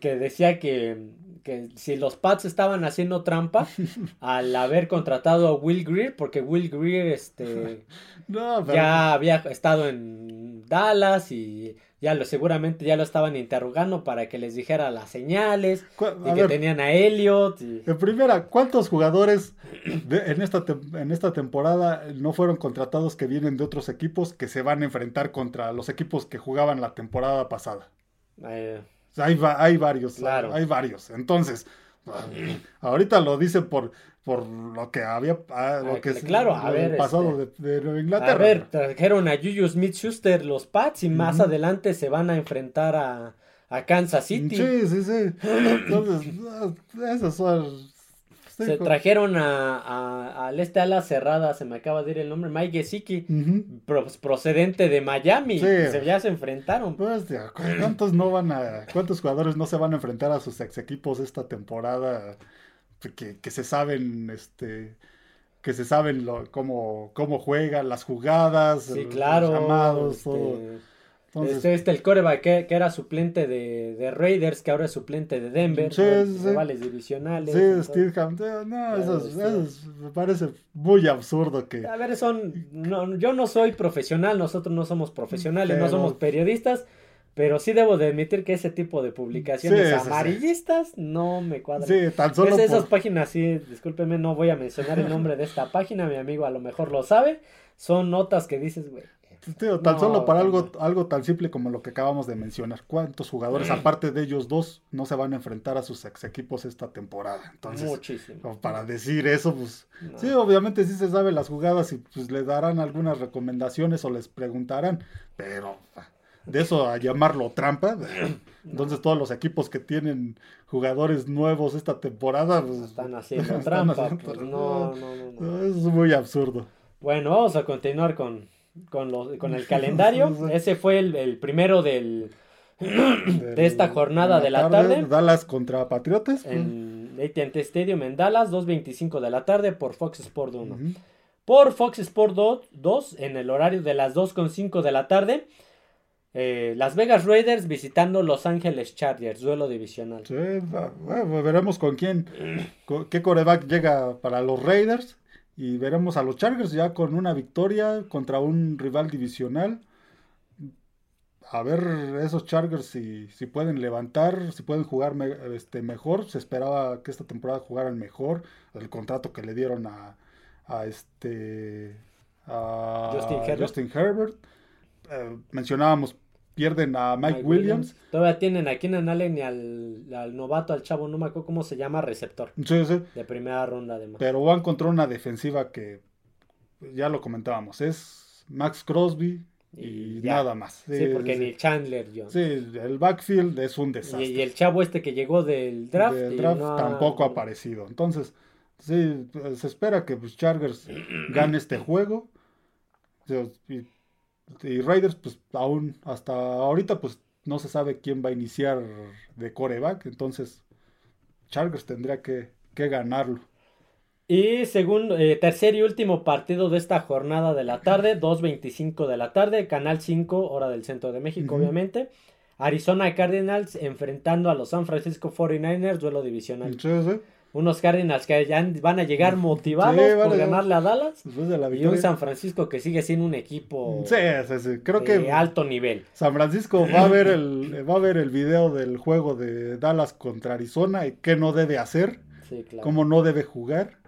Speaker 1: Que decía que que si los Pats estaban haciendo trampa *laughs* al haber contratado a Will Greer, porque Will Greer este, *laughs* ya había estado en Dallas y ya lo seguramente ya lo estaban interrogando para que les dijera las señales y que tenían a Elliot.
Speaker 2: En primera, ¿cuántos jugadores en, esta en esta temporada no fueron contratados que vienen de otros equipos que se van a enfrentar contra los equipos que jugaban la temporada pasada? Eh, hay, hay varios, claro. hay varios. Entonces, *clears throat* ahorita lo dice por, por lo que había ah, lo ah, que
Speaker 1: claro, a ver,
Speaker 2: pasado este, de, Nueva Inglaterra.
Speaker 1: A ver, trajeron a Juju Smith Schuster los Pats y más adelante se van a enfrentar a, a Kansas City.
Speaker 2: Sí, sí, sí. *clears throat* Entonces, esas son
Speaker 1: se trajeron a, al este ala cerrada, se me acaba de ir el nombre, Mike Gesicki, procedente de Miami. Se, ya se enfrentaron.
Speaker 2: Pues, ¿cuántos no van a, cuántos jugadores no se van a enfrentar a sus ex equipos esta temporada? Que, que se saben, este, que se saben lo, cómo, cómo juegan, las jugadas,
Speaker 1: sí, claro, los llamados, este, este, este, el coreback que, era suplente de, Raiders, que ahora es suplente de Denver, sí, rivales divisionales.
Speaker 2: Sí, Steve no, eso, me parece muy absurdo que...
Speaker 1: A ver, son, no, yo no soy profesional, nosotros no somos profesionales, no somos periodistas, pero sí debo de admitir que ese tipo de publicaciones amarillistas no me cuadran.
Speaker 2: Sí, tan solo
Speaker 1: es esas páginas, sí, discúlpeme, no voy a mencionar el nombre de esta página, mi amigo a lo mejor lo sabe, son notas que dices, güey,
Speaker 2: tan solo para algo, algo tan simple como lo que acabamos de mencionar. ¿Cuántos jugadores, aparte de ellos dos, no se van a enfrentar a sus ex equipos esta temporada? Entonces,
Speaker 1: Muchísimo.
Speaker 2: para decir eso, pues sí, obviamente sí se sabe las jugadas y pues le darán algunas recomendaciones o les preguntarán, pero de eso a llamarlo trampa. *clears throat* Entonces todos los equipos que tienen jugadores nuevos esta temporada pues,
Speaker 1: están haciendo *laughs* trampa. Pues, no, no, no,
Speaker 2: Es muy absurdo.
Speaker 1: Bueno, vamos a continuar con, con, los, con el calendario. Ese fue el, primero del, de esta jornada de la tarde,
Speaker 2: Dallas contra Patriotas.
Speaker 1: En AT&T Stadium en Dallas, 2.25 de la tarde por Fox Sport 1. por Fox Sport 2 en el horario de las 2.5 de la tarde. Eh, Las Vegas Raiders visitando Los Ángeles Chargers, duelo divisional.
Speaker 2: Sí, bueno, veremos con quién, con, qué coreback llega para los Raiders y veremos a los Chargers ya con una victoria contra un rival divisional. A ver esos Chargers si, si pueden levantar, si pueden jugar este, mejor. Se esperaba que esta temporada jugaran mejor. El contrato que le dieron a, a este a Justin Herbert. Eh, mencionábamos pierden a Mike, Williams.
Speaker 1: Todavía tienen a Keenan Allen y al, novato, al chavo, no me acuerdo cómo se llama, receptor. Sí, sí. De primera ronda, además.
Speaker 2: Pero van contra una defensiva que ya lo comentábamos, es Max Crosby y, nada más.
Speaker 1: Sí, porque ni Chandler
Speaker 2: Jones. Sí, el backfield es un desastre.
Speaker 1: Y, el chavo este que llegó del draft.
Speaker 2: tampoco ha aparecido. Entonces, sí, se espera que pues, Chargers *clears throat* gane este juego. Y y Raiders, pues aún hasta ahorita, pues no se sabe quién va a iniciar de coreback. Entonces, Chargers tendría que, ganarlo.
Speaker 1: Y segundo, eh, tercer y último partido de esta jornada de la tarde, 2.25 de la tarde, Canal 5, hora del centro de México, obviamente. Arizona Cardinals enfrentando a los San Francisco 49ers, duelo divisional. Sí, sí unos Cardinals que ya van a llegar motivados por ganarle a Dallas. y un San Francisco que sigue siendo un equipo
Speaker 2: Creo de
Speaker 1: alto nivel.
Speaker 2: San Francisco va a ver el va a ver el video del juego de Dallas contra Arizona y qué no debe hacer, cómo no debe jugar.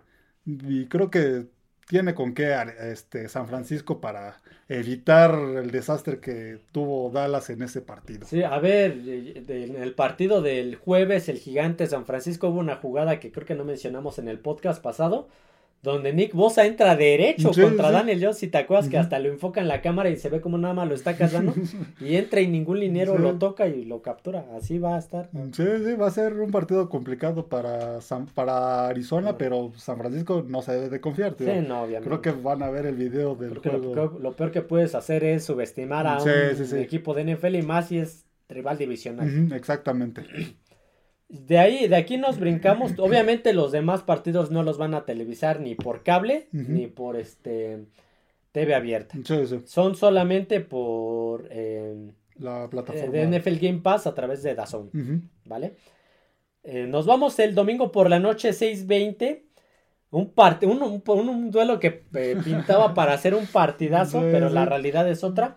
Speaker 2: Y creo que tiene con qué este, San Francisco para evitar el desastre que tuvo Dallas en ese partido.
Speaker 1: Sí, a ver, en el partido del jueves, el gigante San Francisco hubo una jugada que creo que no mencionamos en el podcast pasado, donde Nick Bosa entra derecho contra Daniel Jones, y te acuerdas que hasta lo enfoca en la cámara y se ve como nada más lo está cazando, *laughs* y entra y ningún linero lo toca y lo captura, así va a estar.
Speaker 2: Sí, sí, va a ser un partido complicado para, para Arizona, pero San Francisco no se debe de confiar. Sí, no, obviamente. Creo que van a ver el video del juego.
Speaker 1: Lo, peor que puedes hacer es subestimar a un equipo de NFL y más si es rival divisional.
Speaker 2: exactamente.
Speaker 1: De ahí, de aquí nos brincamos. *clears throat* Obviamente los demás partidos no los van a televisar ni por cable ni por este TV abierta. Son solamente por eh,
Speaker 2: la plataforma
Speaker 1: de NFL Game Pass a través de DAZN. ¿Vale? Eh, nos vamos el domingo por la noche 6:20. Un, un, un, duelo que eh, pintaba para hacer un partidazo, *laughs* pero la realidad es otra.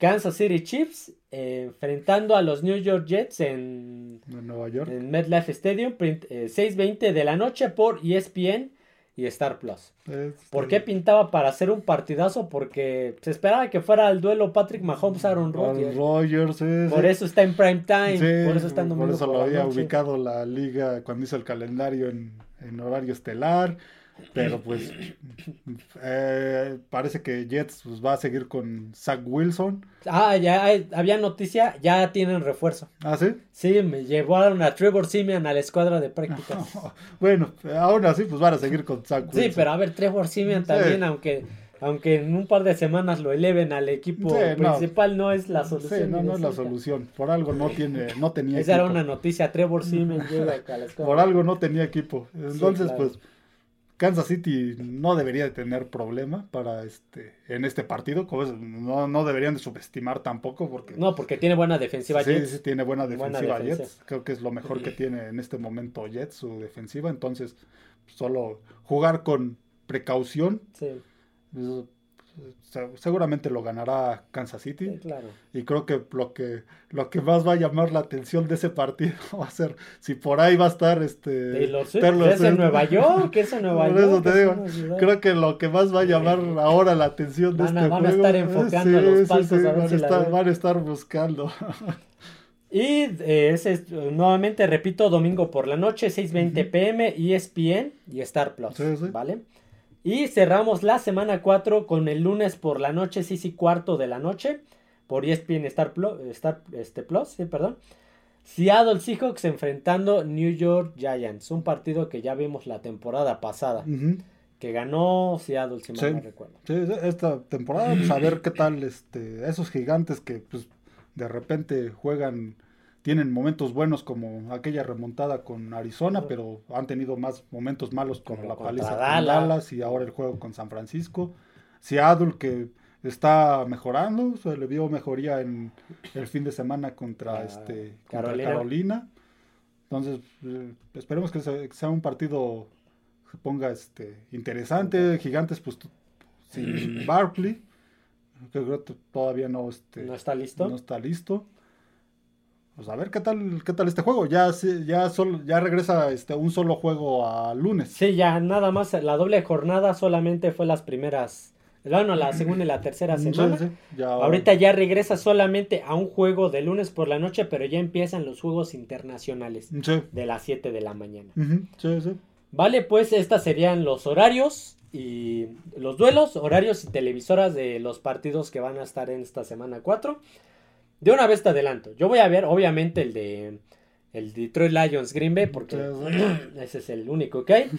Speaker 1: Kansas City Chiefs eh, enfrentando a los New York Jets en,
Speaker 2: Nueva York.
Speaker 1: En MetLife Stadium, 6.20 eh, de la noche por ESPN y Star Plus. ¿Por qué pintaba para hacer un partidazo? Porque se esperaba que fuera el duelo Patrick Mahomes Aaron Rodgers. por eso está en prime time, por eso está en
Speaker 2: Por eso lo había ubicado la liga cuando hizo el calendario en, en horario estelar. Pero *clears throat* pues eh, parece que Jets pues, va a seguir con Zach Wilson.
Speaker 1: Ah, ya había noticia, ya tienen refuerzo.
Speaker 2: ¿Ah, sí?
Speaker 1: Sí, me llevaron a Trevor Simeon a la escuadra de prácticas. *laughs*
Speaker 2: bueno, aún así pues van a seguir con Zach Wilson.
Speaker 1: Sí, pero a ver, Trevor Simeon también, aunque aunque en un par de semanas lo eleven al equipo principal, no. es la solución.
Speaker 2: Sí, no, no es la solución. Por algo no tiene, no tenía
Speaker 1: Esa era una noticia, Trevor Simeon llega a la escuadra.
Speaker 2: Por algo no tenía equipo. Entonces, pues Kansas City no debería de tener problema para este en este partido, no, no deberían de subestimar tampoco porque
Speaker 1: no porque tiene buena defensiva
Speaker 2: sí, Jets. Sí, tiene buena defensiva Jets, creo que es lo mejor que tiene en este momento Jets su defensiva, entonces solo jugar con precaución. Sí seguramente lo ganará Kansas City.
Speaker 1: claro.
Speaker 2: Y creo que lo que lo que más va a llamar la atención de ese partido *laughs* va a ser si por ahí va a estar este
Speaker 1: ¿Es en Nueva York? ¿Qué es en Nueva York?
Speaker 2: te digo, creo que lo que más va a llamar ahora la atención de este
Speaker 1: van a estar enfocando los palcos a ver
Speaker 2: van,
Speaker 1: si
Speaker 2: estar, van a estar buscando. *laughs*
Speaker 1: Y eh, ese nuevamente repito, domingo por la noche, 6:20 pm, ESPN y Star Plus. ¿Vale? Y cerramos la semana 4 con el lunes por la noche, sí, sí, cuarto de la noche, por ESPN Star, Plus, Star este Plus, sí, perdón. Seattle Seahawks enfrentando New York Giants, un partido que ya vimos la temporada pasada, que ganó Seattle, si mal no recuerdo.
Speaker 2: Sí, esta temporada, pues a ver qué tal este, esos gigantes que pues de repente juegan tienen momentos buenos como aquella remontada con Arizona, pero han tenido más momentos malos como,
Speaker 1: Como
Speaker 2: la paliza con
Speaker 1: Dallas.
Speaker 2: Dallas y ahora el juego con San Francisco. Seattle que está mejorando, se le vio mejoría en el fin de semana contra
Speaker 1: Ah,
Speaker 2: este contra
Speaker 1: Carolina.
Speaker 2: Carolina. Entonces, eh, esperemos que, se- que sea un partido que ponga este interesante, gigantes pues *clears throat* sin Barkley, que creo que todavía no este
Speaker 1: ¿No está listo?
Speaker 2: no está listo. Pues a ver qué tal, qué tal este juego. Ya ya solo, ya regresa este un solo juego a lunes.
Speaker 1: Sí, ya nada más la doble jornada solamente fue las primeras, bueno, la segunda y la tercera semana.
Speaker 2: sí, ya
Speaker 1: Ahorita ya regresa solamente a un juego de lunes por la noche, pero ya empiezan los juegos internacionales
Speaker 2: Sí.
Speaker 1: de las 7 de la mañana.
Speaker 2: Sí, sí.
Speaker 1: Vale, pues estos serían los horarios y los duelos, horarios y televisoras de los partidos que van a estar en esta semana 4. De una vez te adelanto. Yo voy a ver, obviamente, el de el Detroit Lions Green Bay, porque *clears throat* ese es el único que hay.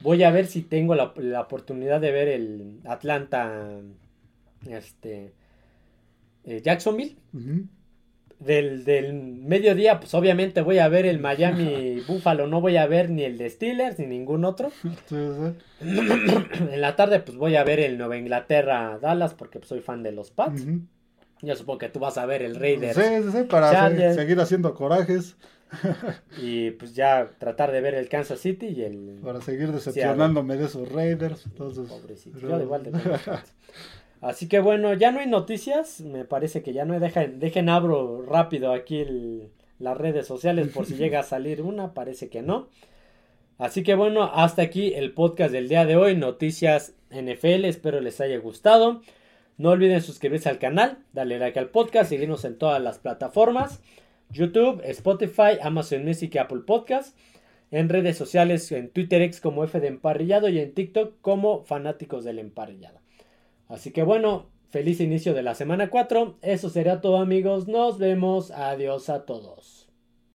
Speaker 1: Voy a ver si tengo la, la oportunidad de ver el Atlanta este eh, Jacksonville. Del, del mediodía, pues obviamente voy a ver el Miami *laughs* Buffalo, no voy a ver ni el de Steelers ni ningún otro. *laughs*
Speaker 2: Sí. *clears throat*
Speaker 1: En la tarde, pues voy a ver el Nueva Inglaterra Dallas porque pues, soy fan de los Pats. Yo supongo que tú vas a ver el Raiders
Speaker 2: Sí, sí, sí, para seguir haciendo corajes, *laughs*
Speaker 1: y pues ya tratar de ver el Kansas City y el
Speaker 2: para seguir decepcionándome de esos Raiders. Entonces,
Speaker 1: pobrecito. Yo igual de. *laughs* Así que bueno, ya no hay noticias. Me parece que ya no hay. Dejen, dejen abro rápido aquí el- las redes sociales por si *laughs* llega a salir una. Parece que no. Así que bueno, hasta aquí el podcast del día de hoy. Noticias NFL. Espero les haya gustado. No olviden suscribirse al canal, darle like al podcast, seguirnos en todas las plataformas. YouTube, Spotify, Amazon Music y Apple Podcast. En redes sociales, en Twitter X como F de Emparrillado y en TikTok como Fanáticos del Emparrillado. Así que bueno, feliz inicio de la semana 4. Eso será todo amigos. Nos vemos. Adiós a todos.